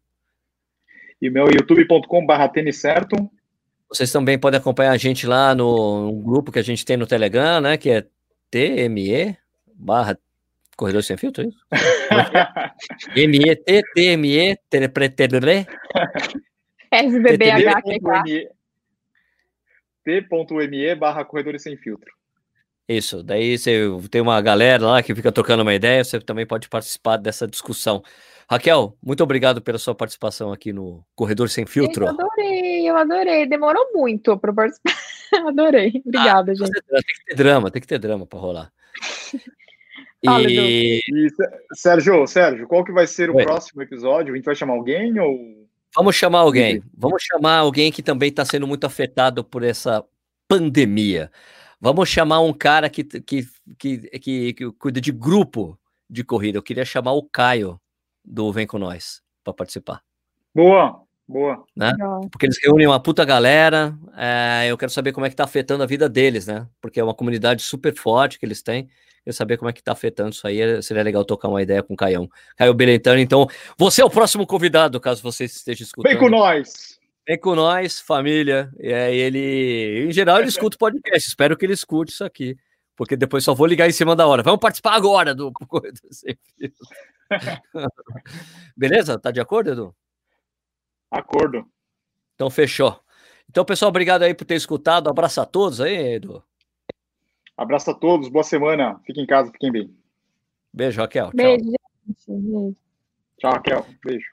E meu youtube.com.br tênis certo. Vocês também podem acompanhar a gente lá no, no grupo que a gente tem no Telegram, né? Que é TME barra Corredor Sem Filtro, é isso? MET, TME. SBBHQK. T.me barra corredores sem filtro. Isso, daí você tem uma galera lá que fica trocando uma ideia, você também pode participar dessa discussão. Raquel, muito obrigado pela sua participação aqui no Corredor Sem Filtro. Eu adorei, eu adorei. Demorou muito para participar. adorei. Obrigada, gente. Tem que ter drama, tem que ter drama para rolar. E E, Sé- Sérgio, Sérgio, qual que vai ser o Oi. próximo episódio? A gente vai chamar alguém ou... vamos chamar alguém. Vamos chamar alguém que também está sendo muito afetado por essa pandemia. Vamos chamar um cara que, que, que, que, que cuida de grupo de corrida. Eu queria chamar o Caio do Vem Com Nós para participar. Boa, boa. Legal. Porque eles reúnem uma puta galera. é, eu quero saber como é que tá afetando a vida deles, né? Porque é uma comunidade super forte que eles têm. Eu saber como é que tá afetando isso aí. eh, Seria legal tocar uma ideia com o Caião. Caio Belentano, então, você é o próximo convidado, caso você esteja escutando. Vem com nós! Vem com nós, família. E aí ele, em geral, ele escuta o podcast. Espero que ele escute isso aqui. Porque depois só vou ligar em cima da hora. Vamos participar agora do Corredor Sem Fio. Beleza? Tá de acordo, Edu? Acordo. Então, fechou. Então, pessoal, obrigado aí por ter escutado. Abraço a todos aí, Edu. Abraço a todos, boa semana. Fiquem em casa, fiquem bem. Beijo, Raquel. Tchau. Beijo, gente. Beijo. Tchau, Raquel. Beijo.